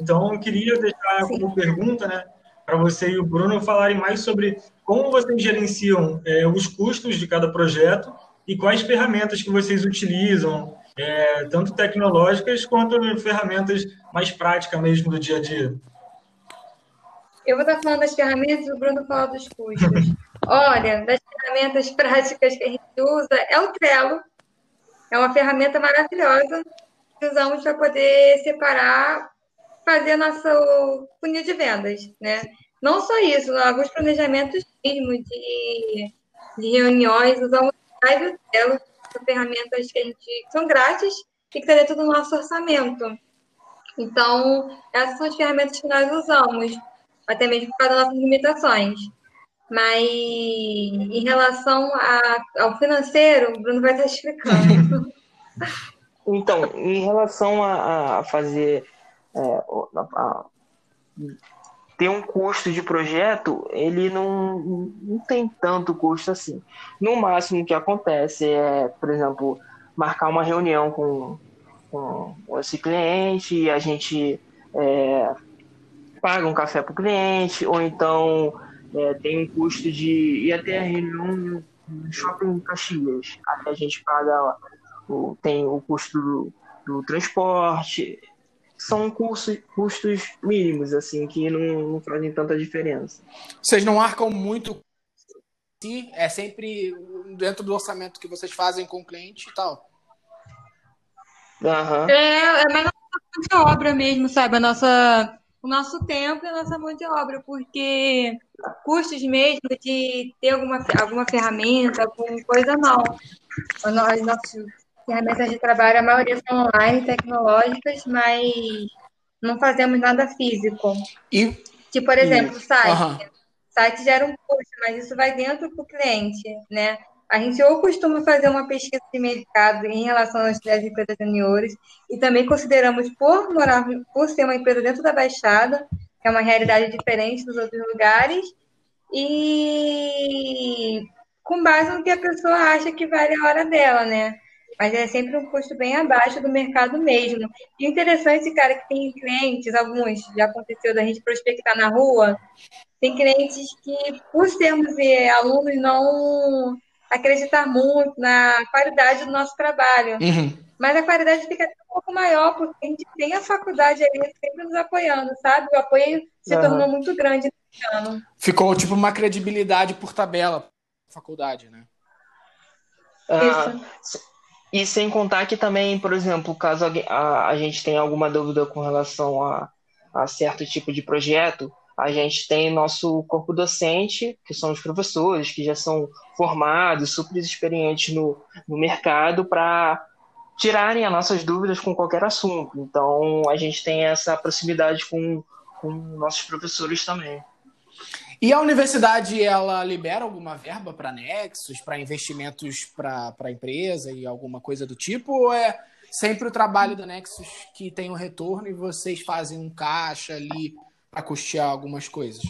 Então, eu queria deixar Sim. como pergunta, né, para você e o Bruno falarem mais sobre como vocês gerenciam é, os custos de cada projeto e quais ferramentas que vocês utilizam, é, tanto tecnológicas quanto ferramentas mais práticas mesmo do dia a dia. Eu vou estar falando das ferramentas e o Bruno fala dos custos. Olha, das ferramentas práticas que a gente usa é o Trello, é uma ferramenta maravilhosa que usamos para poder separar, fazer nosso funil de vendas, né? Não só isso, alguns planejamentos mesmo de, de reuniões, usamos Live e Trello, são ferramentas que a gente são grátis e que está dentro do nosso orçamento. Então, essas são as ferramentas que nós usamos, até mesmo por causa das nossas limitações. Mas em relação a, ao financeiro, o Bruno vai estar explicando. então, em relação a, a fazer é, a, ter um custo de projeto, ele não, não tem tanto custo assim. No máximo que acontece é, por exemplo, marcar uma reunião com, com esse cliente e a gente é, paga um café para o cliente, ou então é, tem um custo de ir até a reunião no shopping Caxias. Aí a gente paga, o, tem o custo do, do transporte. São custos, custos mínimos, assim, que não, não fazem tanta diferença. Vocês não arcam muito Sim, é sempre dentro do orçamento que vocês fazem com o cliente e tal. Uhum. É, é mais nossa obra mesmo, sabe? A nossa o nosso tempo e a nossa mão de obra, porque custos mesmo de ter alguma, alguma ferramenta, alguma coisa, não. As nossas ferramentas de trabalho, a maioria são online, tecnológicas, mas não fazemos nada físico. E, tipo, por exemplo, o site. Uhum. O site gera um custo, mas isso vai dentro para o cliente, né? A gente ou costuma fazer uma pesquisa de mercado em relação às empresas juniores e também consideramos por morar, por ser uma empresa dentro da Baixada, que é uma realidade diferente dos outros lugares, e com base no que a pessoa acha que vale a hora dela, né? Mas é sempre um custo bem abaixo do mercado mesmo. E interessante, cara, que tem clientes, alguns, já aconteceu da gente prospectar na rua, tem clientes que, por sermos eh, alunos, não acreditar muito na qualidade do nosso trabalho. Uhum. Mas a qualidade fica um pouco maior, porque a gente tem a faculdade ali sempre nos apoiando, sabe? O apoio se uhum. tornou muito grande ano. Ficou tipo uma credibilidade por tabela faculdade, né? Ah, e sem contar que também, por exemplo, caso a, a gente tenha alguma dúvida com relação a, a certo tipo de projeto, a gente tem nosso corpo docente, que são os professores, que já são formados, super experientes no, no mercado, para tirarem as nossas dúvidas com qualquer assunto. Então, a gente tem essa proximidade com, com nossos professores também. E a universidade, ela libera alguma verba para Nexus, para investimentos para a empresa e alguma coisa do tipo? Ou é sempre o trabalho da Nexus que tem um retorno e vocês fazem um caixa ali para custear algumas coisas?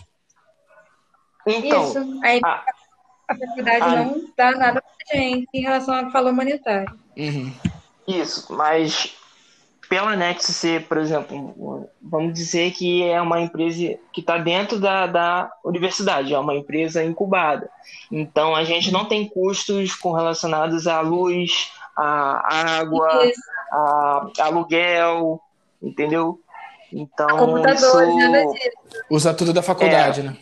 Então, Isso. Aí, a, a faculdade a, não dá nada para gente em relação ao valor monetário. Uhum. Isso, mas pela Nexus ser, por exemplo, vamos dizer que é uma empresa que está dentro da, da universidade, é uma empresa incubada. Então a gente não tem custos com relacionados à luz, à água, a, a aluguel, entendeu? Então, computador, isso... nada disso. Usa tudo da faculdade, é. né?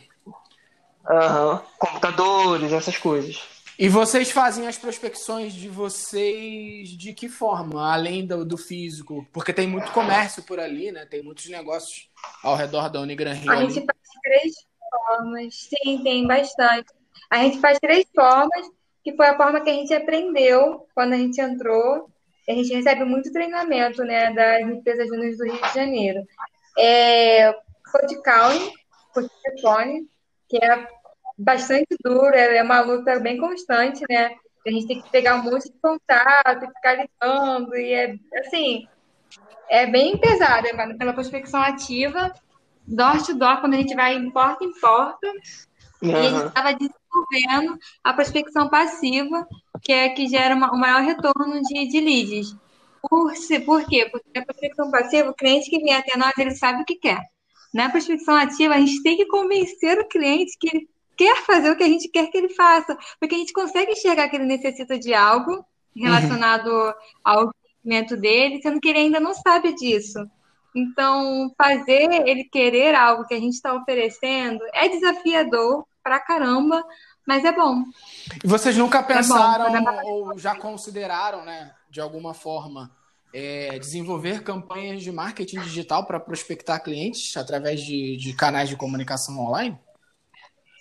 Uhum. Computadores, essas coisas. E vocês fazem as prospecções de vocês de que forma? Além do, do físico? Porque tem muito comércio por ali, né? Tem muitos negócios ao redor da Unigran Rio. A ali. gente faz três formas. Sim, tem bastante. A gente faz três formas, que foi a forma que a gente aprendeu quando a gente entrou. A gente recebe muito treinamento né, das empresas júniores do Rio de Janeiro. É, calling, code telefone, que é bastante duro, é, é uma luta bem constante, né? A gente tem que pegar um monte de contato, ficar ligando, e é assim, é bem pesado, é pela prospecção ativa, door to door, quando a gente vai em porta em porta, uhum. e a gente estava desenvolvendo a prospecção passiva, que é que gera uma, o maior retorno de, de leads. Por, por quê? Porque a prospecção passiva, o cliente que vem até nós, ele sabe o que quer. Na prospecção ativa, a gente tem que convencer o cliente que ele quer fazer o que a gente quer que ele faça, porque a gente consegue enxergar que ele necessita de algo relacionado uhum. ao conhecimento dele, sendo que ele ainda não sabe disso. Então, fazer ele querer algo que a gente está oferecendo é desafiador pra caramba, mas é bom. E vocês nunca pensaram é bom, ou já consideraram, né, de alguma forma, é, desenvolver campanhas de marketing digital para prospectar clientes através de, de canais de comunicação online?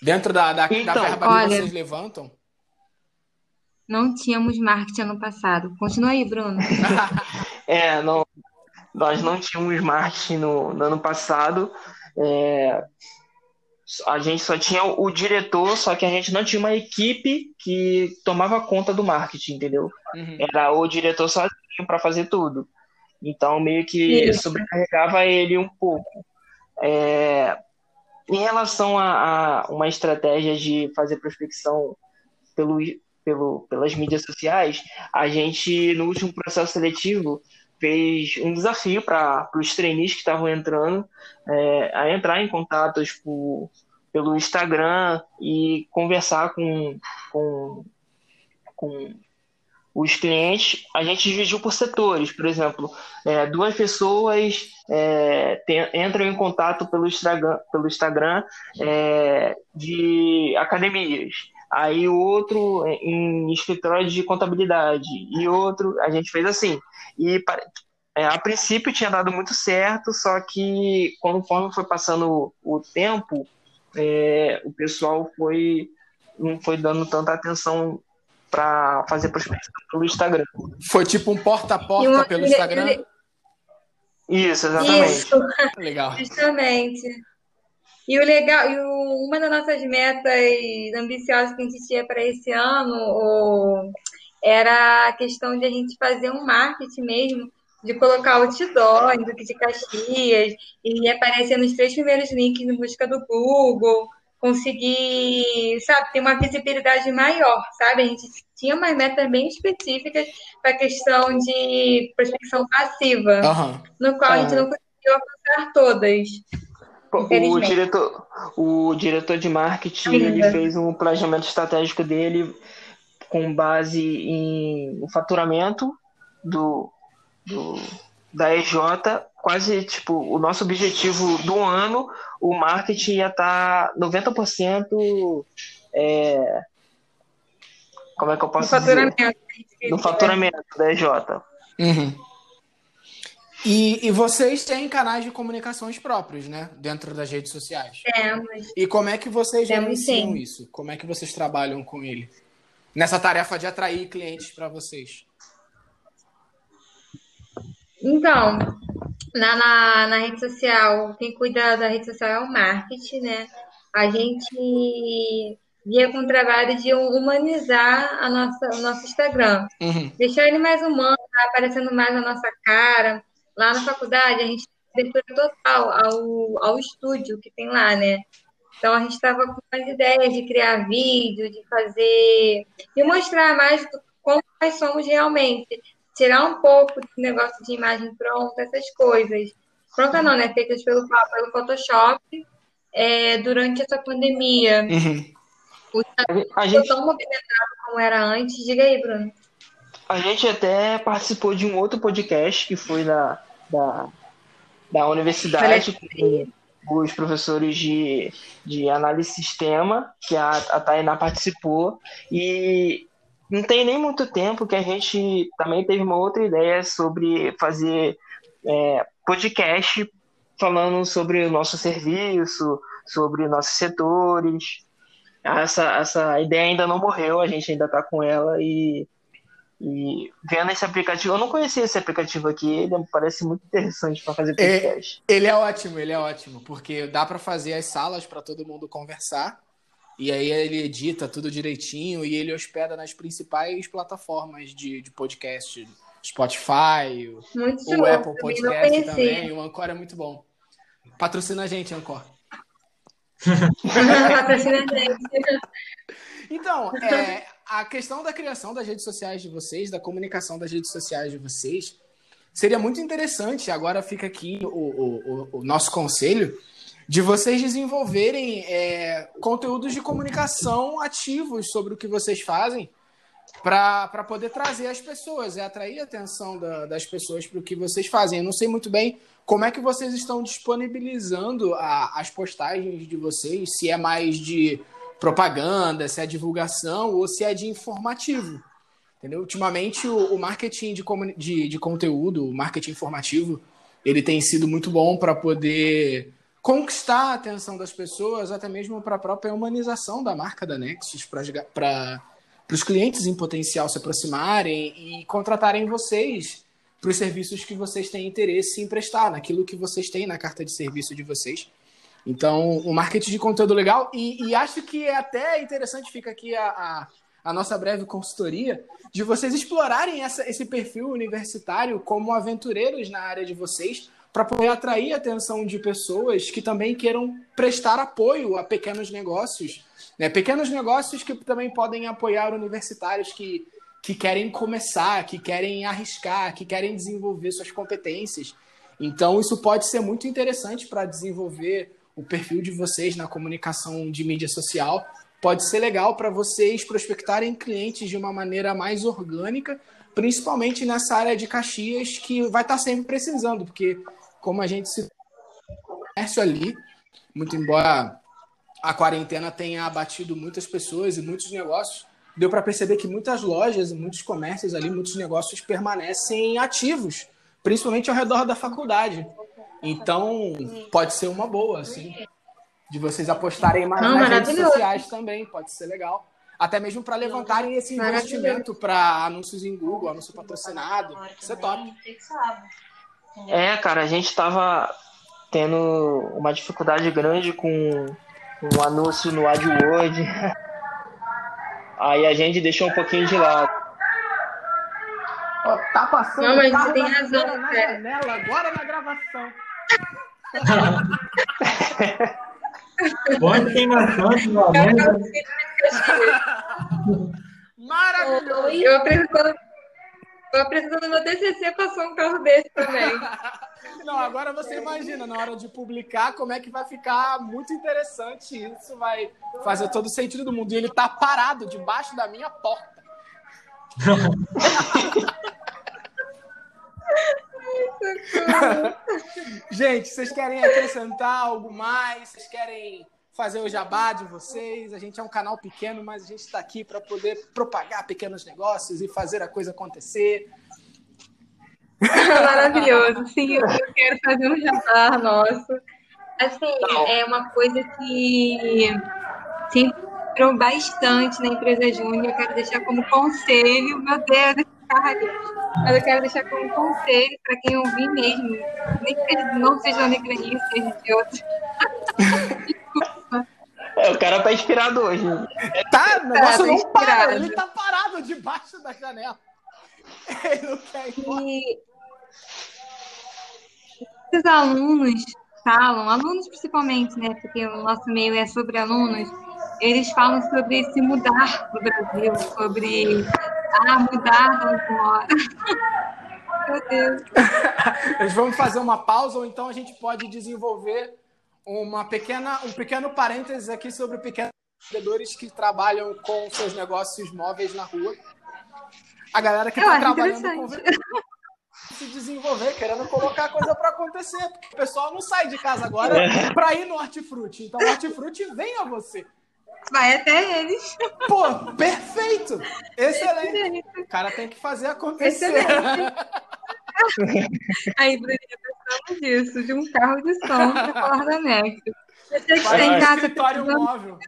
Dentro da, da, então, da verba olha, que vocês levantam? Não tínhamos marketing ano passado. Continua aí, Bruno. é, não, nós não tínhamos marketing no, no ano passado. É, a gente só tinha o diretor, só que a gente não tinha uma equipe que tomava conta do marketing, entendeu? Uhum. Era o diretor sozinho para fazer tudo. Então, meio que Isso. sobrecarregava ele um pouco. É, em relação a, a, uma estratégia de fazer prospecção pelo, pelo, pelas mídias sociais, a gente, no último processo seletivo, fez um desafio para os trainees que estavam entrando é, a entrar em contatos pelo Instagram e conversar com, com, com os clientes, a gente dividiu por setores. Por exemplo, é, duas pessoas é, tem, entram em contato pelo Instagram, pelo Instagram é, de academias. Aí o outro em escritório de contabilidade. E outro, a gente fez assim. E é, a princípio tinha dado muito certo, só que conforme foi passando o tempo, é, o pessoal foi não foi dando tanta atenção para fazer prospecção pelo Instagram. Foi tipo um porta a porta pelo Instagram? Isso, exatamente. Isso. Legal. Justamente. E o legal, e o, uma das nossas metas ambiciosas que a gente tinha para esse ano o, era a questão de a gente fazer um marketing mesmo, de colocar outdoor em Duque de Caxias, e aparecer nos três primeiros links no busca do Google, conseguir, sabe, ter uma visibilidade maior, sabe? A gente tinha umas metas bem específicas para a questão de prospecção passiva, uhum. no qual uhum. a gente não conseguiu alcançar todas. O diretor, o diretor de marketing ele fez um planejamento estratégico dele com base em faturamento do, do da EJ, quase tipo o nosso objetivo do ano o marketing ia estar tá 90% é, como é que eu posso no dizer? Faturamento. No faturamento da EJ. Uhum. E, e vocês têm canais de comunicações próprios, né? Dentro das redes sociais. Temos. E como é que vocês Temos, gerenciam sim. isso? Como é que vocês trabalham com ele? Nessa tarefa de atrair clientes para vocês. Então, na, na, na rede social, quem cuida da rede social é o marketing, né? A gente via com o trabalho de humanizar a nossa, o nosso Instagram. Uhum. Deixar ele mais humano, tá aparecendo mais a nossa cara. Lá na faculdade, a gente tem abertura total ao, ao estúdio que tem lá, né? Então, a gente estava com umas ideias de criar vídeo, de fazer... de mostrar mais como nós somos realmente. Tirar um pouco do negócio de imagem pronta, essas coisas. Pronta não, né? Feitas pelo, pelo Photoshop é, durante essa pandemia. Uhum. O A gente, tão movimentado como era antes. Diga aí, Bruno. a gente até participou de um outro podcast que foi da, da, da universidade com os professores de, de análise de sistema, que a, a Tainá participou, e não tem nem muito tempo que a gente também teve uma outra ideia sobre fazer é, podcast falando sobre o nosso serviço, sobre nossos setores. Essa, essa ideia ainda não morreu, a gente ainda está com ela e, e vendo esse aplicativo. Eu não conhecia esse aplicativo aqui, ele parece muito interessante para fazer É. podcast. Ele é ótimo, ele é ótimo, porque dá para fazer as salas para todo mundo conversar. E aí ele edita tudo direitinho e ele hospeda nas principais plataformas de, de podcast. Spotify, o, Muito o show. Apple Podcast também. O Anchor é muito bom. Patrocina a gente, Anchor. Patrocina a gente. Então, é, a questão da criação das redes sociais de vocês, da comunicação das redes sociais de vocês, seria muito interessante. Agora fica aqui o, o, o- o nosso conselho de vocês desenvolverem é, conteúdos de comunicação ativos sobre o que vocês fazem para poder trazer as pessoas e atrair a atenção da- das pessoas para o que vocês fazem. Eu não sei muito bem como é que vocês estão disponibilizando a- as postagens de vocês, se é mais de propaganda, se é divulgação ou se é de informativo. Entendeu? Ultimamente, o, o marketing de, de, de conteúdo, o marketing informativo, ele tem sido muito bom para poder conquistar a atenção das pessoas, até mesmo para a própria humanização da marca da Nexus, para os clientes em potencial se aproximarem e contratarem vocês para os serviços que vocês têm interesse em prestar, naquilo que vocês têm na carta de serviço de vocês. Então, o marketing de conteúdo legal, e, e acho que é até interessante, fica aqui a, a, a nossa breve consultoria, de vocês explorarem essa, esse perfil universitário como aventureiros na área de vocês, para poder atrair a atenção de pessoas que também queiram prestar apoio a pequenos negócios. Né? Pequenos negócios que também podem apoiar universitários que, que querem começar, que querem arriscar, que querem desenvolver suas competências. Então, isso pode ser muito interessante para desenvolver o perfil de vocês na comunicação de mídia social. Pode ser legal para vocês prospectarem clientes de uma maneira mais orgânica, principalmente nessa área de Caxias, que vai estar sempre precisando, porque, como a gente se comércio ali, muito embora a quarentena tenha abatido muitas pessoas e muitos negócios, deu para perceber que muitas lojas, muitos comércios ali, muitos negócios permanecem ativos, principalmente ao redor da faculdade. Então, pode ser uma boa, assim, de vocês apostarem mais Não, nas redes sociais também, pode ser legal. Até mesmo para levantarem esse investimento para anúncios em Google, anúncio patrocinado. Isso é top. É, cara, a gente tava tendo uma dificuldade grande com um anúncio no AdWord. Aí a gente deixou um pouquinho de lado. Ó, tá passando Não, mas você tem razão, na cara. janela, agora na gravação. Onde tem bastante, meu amor. Maravilhoso! Eu apresentando, eu apresentando meu TCC, passou um carro desse também. Não, agora você imagina, na hora de publicar, como é que vai ficar muito interessante. Isso vai fazer todo o sentido do mundo. E ele tá parado debaixo da minha porta. Gente, vocês querem acrescentar algo mais? Vocês querem fazer o jabá de vocês? A gente é um canal pequeno, mas a gente está aqui para poder propagar pequenos negócios e fazer a coisa acontecer. Maravilhoso. Sim, eu quero fazer um jantar nosso. Assim, é uma coisa que sempre entrou bastante na empresa Júnior. Eu quero deixar como conselho, meu Deus, Mas eu quero deixar como conselho para quem ouvir mesmo. Nem que não seja negraninho, seja de outro. É, o cara tá inspirado hoje. Tá, o negócio tá, não inspirado. para, ele tá parado debaixo da janela. Ele não quer ir embora. E... Os alunos falam, alunos principalmente, né? Porque o nosso meio é sobre alunos, eles falam sobre se mudar no Brasil, sobre ah, mudar agora. Meu Deus. Vão fazer uma pausa ou então a gente pode desenvolver uma pequena, um pequeno parênteses aqui sobre pequenos empreendedores que trabalham com seus negócios móveis na rua. A galera que está trabalhando com se desenvolver, querendo colocar coisa para acontecer. Porque o pessoal não sai de casa agora é. para ir no Hortifruti. Então o Hortifruti vem a você. Vai até eles. Pô, perfeito! Excelente. O cara tem que fazer acontecer. Aí, Bruninha, precisamos disso, de um carro de som para falar da Next. Você que tem casa, escritório móvel.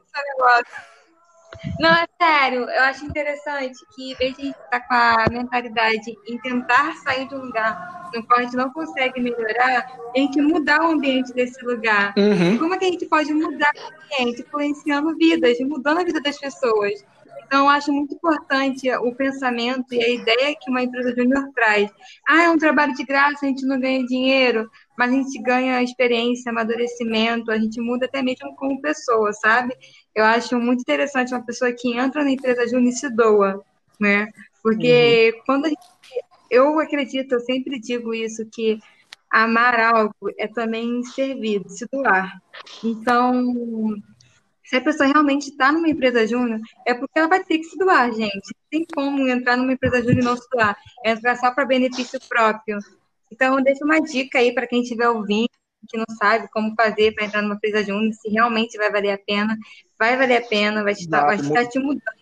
Não, é sério, eu acho interessante que, em vez de a gente estar tá com a mentalidade em tentar sair de um lugar no qual a gente não consegue melhorar, a gente mudar o ambiente desse lugar. Uhum. Como é que a gente pode mudar o ambiente, influenciando vidas, mudando a vida das pessoas? Então, eu acho muito importante o pensamento e a ideia que uma empresa júnior traz. Ah, é um trabalho de graça, a gente não ganha dinheiro, mas a gente ganha experiência, amadurecimento, a gente muda até mesmo como pessoa, sabe? Eu acho muito interessante uma pessoa que entra na empresa júnior e se doa, né? Porque uhum. quando a gente, eu acredito, eu sempre digo isso, que amar algo é também servir, se doar. Então, se a pessoa realmente está numa empresa júnior, é porque ela vai ter que se doar, gente. Não tem como entrar numa empresa júnior e não se doar. É entrar só para benefício próprio. Então, deixa uma dica aí para quem estiver ouvindo, que não sabe como fazer para entrar numa empresa júnior, se realmente vai valer a pena. Vai valer a pena, vai estar, vai estar te mudando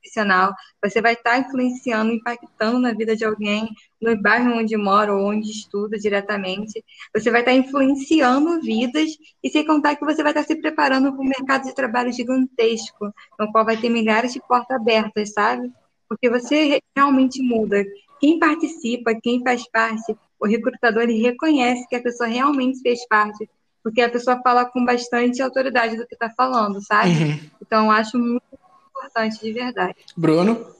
profissional, você vai estar influenciando, impactando na vida de alguém, no bairro onde mora ou onde estuda diretamente. Você vai estar influenciando vidas e sem contar que você vai estar se preparando para um mercado de trabalho gigantesco, no qual vai ter milhares de portas abertas, sabe? Porque você realmente muda. Quem participa, quem faz parte, o recrutador ele reconhece que a pessoa realmente fez parte, porque a pessoa fala com bastante autoridade do que está falando, sabe? Uhum. Então, acho muito importante, de verdade. Bruno?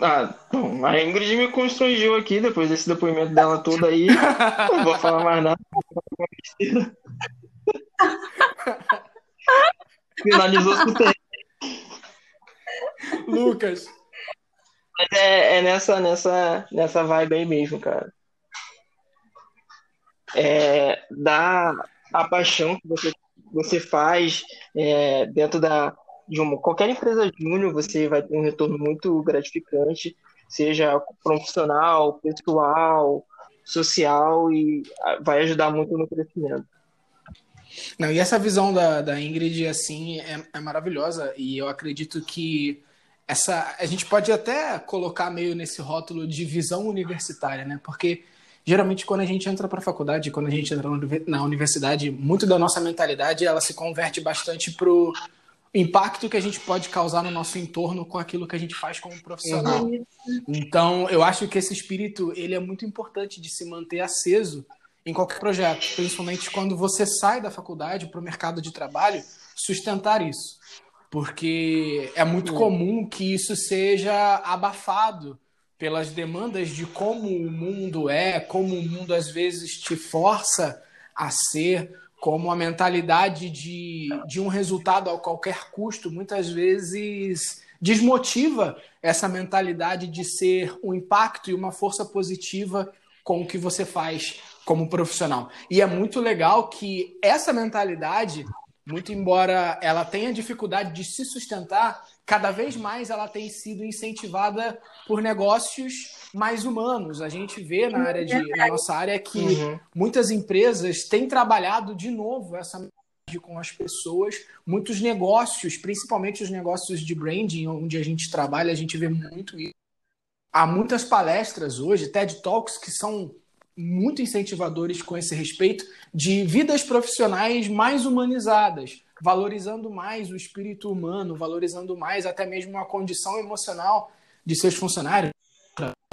Ah, bom, a Ingrid me constrangiu aqui depois desse depoimento dela todo aí. não vou falar mais nada. Finalizou super. Lucas. Mas é, é, nessa, nessa, nessa vibe aí mesmo, cara. É, dá a paixão que você, você faz é, dentro da, de uma qualquer empresa júnior, você vai ter um retorno muito gratificante, seja profissional, pessoal, social e ah, vai ajudar muito no crescimento. Não, e essa visão da, da Ingrid, assim, é, é maravilhosa e eu acredito que essa a gente pode até colocar meio nesse rótulo de visão universitária, né? Porque geralmente quando a gente entra para a faculdade, quando a gente entra na universidade, muito da nossa mentalidade ela se converte bastante pro impacto que a gente pode causar no nosso entorno com aquilo que a gente faz como profissional. Uhum. Então, eu acho que esse espírito ele é muito importante de se manter aceso em qualquer projeto, principalmente quando você sai da faculdade para o mercado de trabalho, sustentar isso. Porque é muito uhum. comum que isso seja abafado pelas demandas de como o mundo é, como o mundo às vezes te força a ser, como a mentalidade de, de um resultado a qualquer custo, muitas vezes desmotiva essa mentalidade de ser um impacto e uma força positiva com o que você faz como profissional. E é muito legal que essa mentalidade, muito embora ela tenha dificuldade de se sustentar, cada vez mais ela tem sido incentivada por negócios mais humanos. A gente vê na área de na nossa área que uhum. muitas empresas têm trabalhado de novo essa com as pessoas, muitos negócios, principalmente os negócios de branding, onde a gente trabalha, a gente vê muito isso. há muitas palestras hoje, TED Talks, que são muito incentivadores com esse respeito, de vidas profissionais mais humanizadas, valorizando mais o espírito humano, valorizando mais até mesmo a condição emocional de seus funcionários,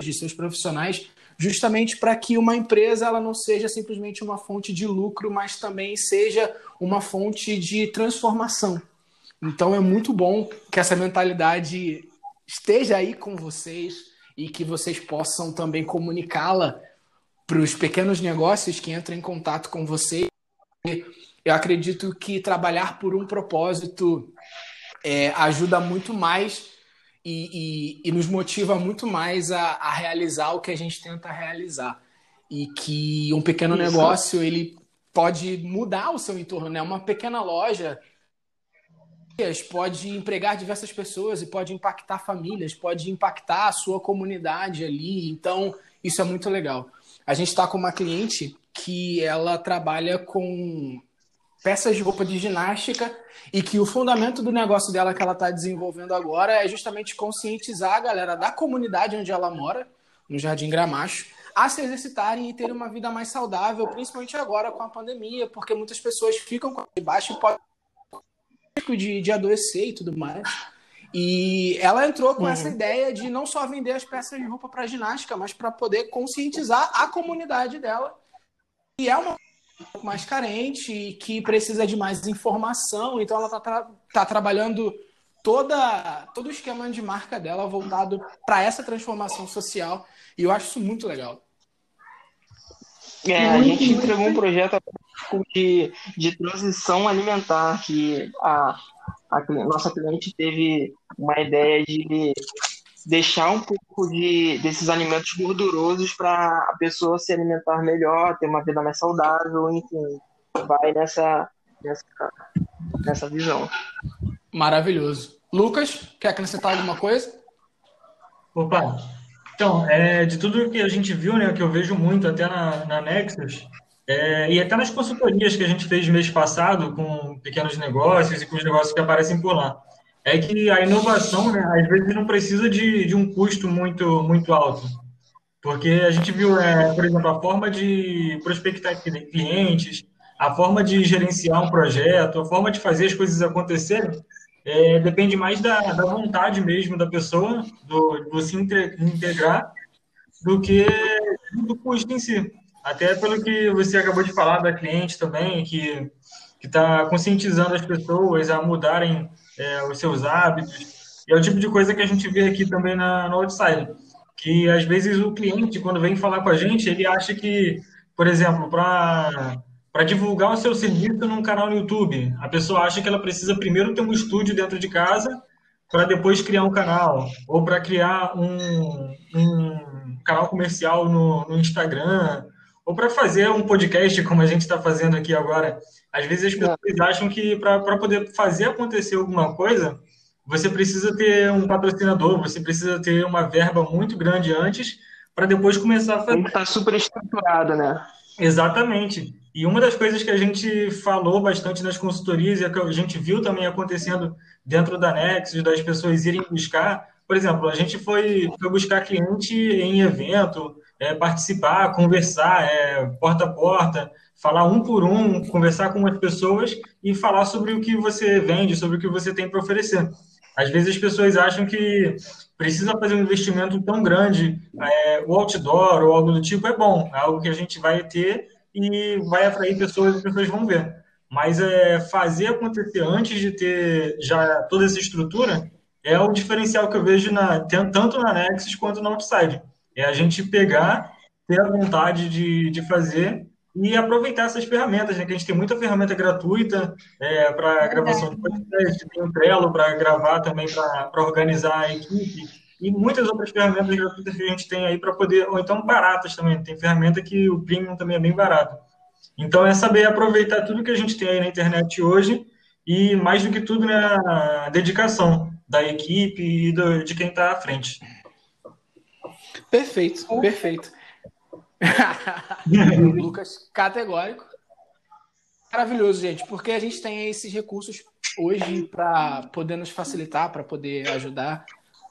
de seus profissionais, justamente para que uma empresa ela não seja simplesmente uma fonte de lucro, mas também seja uma fonte de transformação. Então é muito bom que essa mentalidade esteja aí com vocês e que vocês possam também comunicá-la para os pequenos negócios que entram em contato com você. Eu acredito que trabalhar por um propósito é, ajuda muito mais e, e, e, nos motiva muito mais a, a, realizar o que a gente tenta realizar. E que um pequeno Isso. negócio ele pode mudar o seu entorno, né? Uma pequena loja pode empregar diversas pessoas e pode impactar famílias, pode impactar a sua comunidade ali. Então, isso é muito legal. A gente está com uma cliente que ela trabalha com peças de roupa de ginástica e que o fundamento do negócio dela que ela está desenvolvendo agora é justamente conscientizar a galera da comunidade onde ela mora, no Jardim Gramacho, a se exercitarem e terem uma vida mais saudável, principalmente agora com a pandemia, porque muitas pessoas ficam com baixo e podem de, de adoecer e tudo mais. E ela entrou com uhum. essa ideia de não só vender as peças de roupa para ginástica, mas para poder conscientizar a comunidade dela. E é uma mais carente e que precisa de mais informação. Então ela está tra tá trabalhando toda, todo o esquema de marca dela voltado para essa transformação social. E eu acho isso muito legal. É, a gente entregou um projeto de, de transição alimentar que a, a nossa cliente teve uma ideia de deixar um pouco de, desses alimentos gordurosos para a pessoa se alimentar melhor, ter uma vida mais saudável, enfim, vai nessa, nessa, nessa visão. Maravilhoso. Lucas, quer acrescentar alguma coisa? Opa, então, é, de tudo que a gente viu, né, que eu vejo muito até na, na Nexus, é, e até nas consultorias que a gente fez mês passado com pequenos negócios e com os negócios que aparecem por lá, é que a inovação, né, às vezes não precisa de, de um custo muito, muito alto. Porque a gente viu, é, por exemplo, a forma de prospectar clientes, a forma de gerenciar um projeto, a forma de fazer as coisas acontecerem, é, depende mais da, da, vontade mesmo da pessoa, do, do se integrar, do que do custo em si. Até pelo que você acabou de falar da cliente também, que está conscientizando as pessoas a mudarem é, os seus hábitos. E é o tipo de coisa que a gente vê aqui também na, no Outside. Que às vezes o cliente, quando vem falar com a gente, ele acha que, por exemplo, para para divulgar o seu serviço num canal no YouTube. A pessoa acha que ela precisa primeiro ter um estúdio dentro de casa para depois criar um canal, ou para criar um, um, canal comercial no, no Instagram, ou para fazer um podcast como a gente está fazendo aqui agora. Às vezes as pessoas acham que para poder fazer acontecer alguma coisa, você precisa ter um patrocinador, você precisa ter uma verba muito grande antes para depois começar a fazer. Está super estruturado, né? Exatamente. E uma das coisas que a gente falou bastante nas consultorias e que a gente viu também acontecendo dentro da Nexus, das pessoas irem buscar, por exemplo, a gente foi, foi buscar cliente em evento, é, participar, conversar, é, porta a porta, falar um por um, conversar com as pessoas e falar sobre o que você vende, sobre o que você tem para oferecer. Às vezes as pessoas acham que precisa fazer um investimento tão grande, é, o outdoor ou algo do tipo é bom, é algo que a gente vai ter e vai atrair pessoas e as pessoas vão ver. Mas é, fazer acontecer antes de ter já toda essa estrutura é o diferencial que eu vejo na, tanto na Nexus quanto na Outside. É a gente pegar, ter a vontade de, de fazer e aproveitar essas ferramentas, né? Que a gente tem muita ferramenta gratuita é, para gravação de podcast, tem o Trello para gravar também, para organizar a equipe, e muitas outras ferramentas gratuitas que a gente tem aí para poder, ou então baratas também, tem ferramenta que o premium também é bem barato. Então é saber aproveitar tudo que a gente tem aí na internet hoje e mais do que tudo né, a dedicação da equipe e do, de quem está à frente. Perfeito, perfeito. Lucas, categórico. Maravilhoso, gente, porque a gente tem esses recursos hoje para poder nos facilitar, para poder ajudar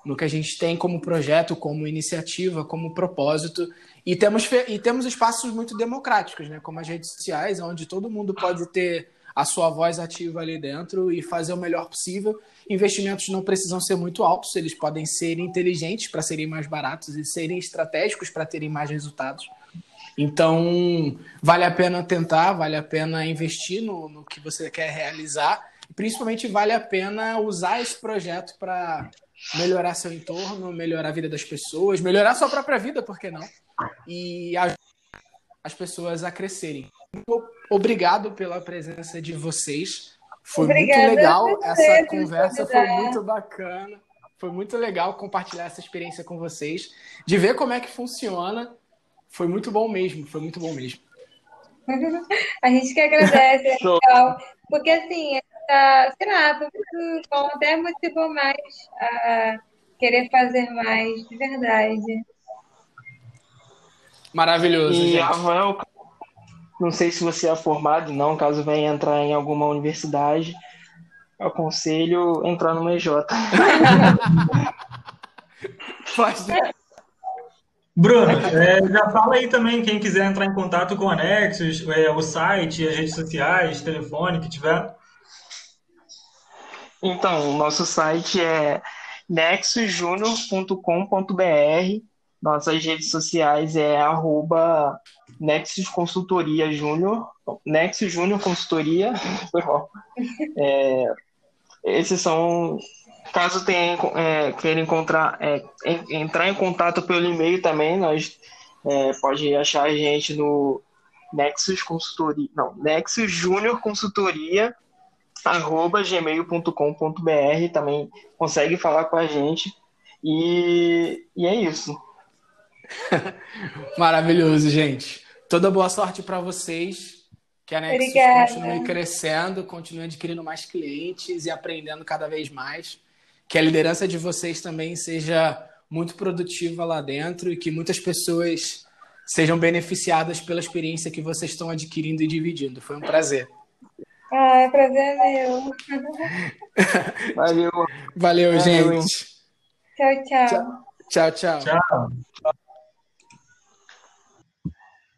no que a gente tem como projeto, como iniciativa, como propósito. E temos, e temos espaços muito democráticos, né? como as redes sociais, onde todo mundo pode ter a sua voz ativa ali dentro e fazer o melhor possível. Investimentos não precisam ser muito altos, eles podem ser inteligentes para serem mais baratos e serem estratégicos para terem mais resultados. Então, vale a pena tentar, vale a pena investir no, no que você quer realizar, principalmente vale a pena usar esse projeto para melhorar seu entorno, melhorar a vida das pessoas, melhorar sua própria vida, por que não? E ajudar as pessoas a crescerem. Obrigado pela presença de vocês. Foi Obrigada muito legal essa conversa, foi muito bacana. Foi muito legal compartilhar essa experiência com vocês, de ver como é que funciona. Foi muito bom mesmo, foi muito bom mesmo. A gente que agradece, legal. Porque assim, essa, sei lá, foi muito bom, até motivou mais a querer fazer mais, de verdade. Maravilhoso. E gente. Rafael, não sei se você é formado, não, caso venha entrar em alguma universidade, aconselho entrar no EJ. Faz. Bruno, é, já fala aí também quem quiser entrar em contato com a Nexus, é, o site, as redes sociais, telefone que tiver. Então, o nosso site é nexusjunior.com.br. Nossas redes sociais é arroba Nexus Consultoria Júnior, Nexus Júnior Consultoria, é, esses são, caso tenha, é, queira encontrar, é, entrar em contato pelo e-mail também, nós é, pode achar a gente no Nexus Consultoria, não, Nexus Júnior Consultoria, arroba gmail.com.br, também consegue falar com a gente, e, e é isso. Maravilhoso, gente. Toda boa sorte para vocês. Que a Nexus Obrigada. continue crescendo, continue adquirindo mais clientes e aprendendo cada vez mais. Que a liderança de vocês também seja muito produtiva lá dentro e que muitas pessoas sejam beneficiadas pela experiência que vocês estão adquirindo e dividindo. Foi um prazer. Ah, é prazer é meu. Valeu. Valeu, Valeu gente. Tchau. Tchau, tchau. tchau. tchau.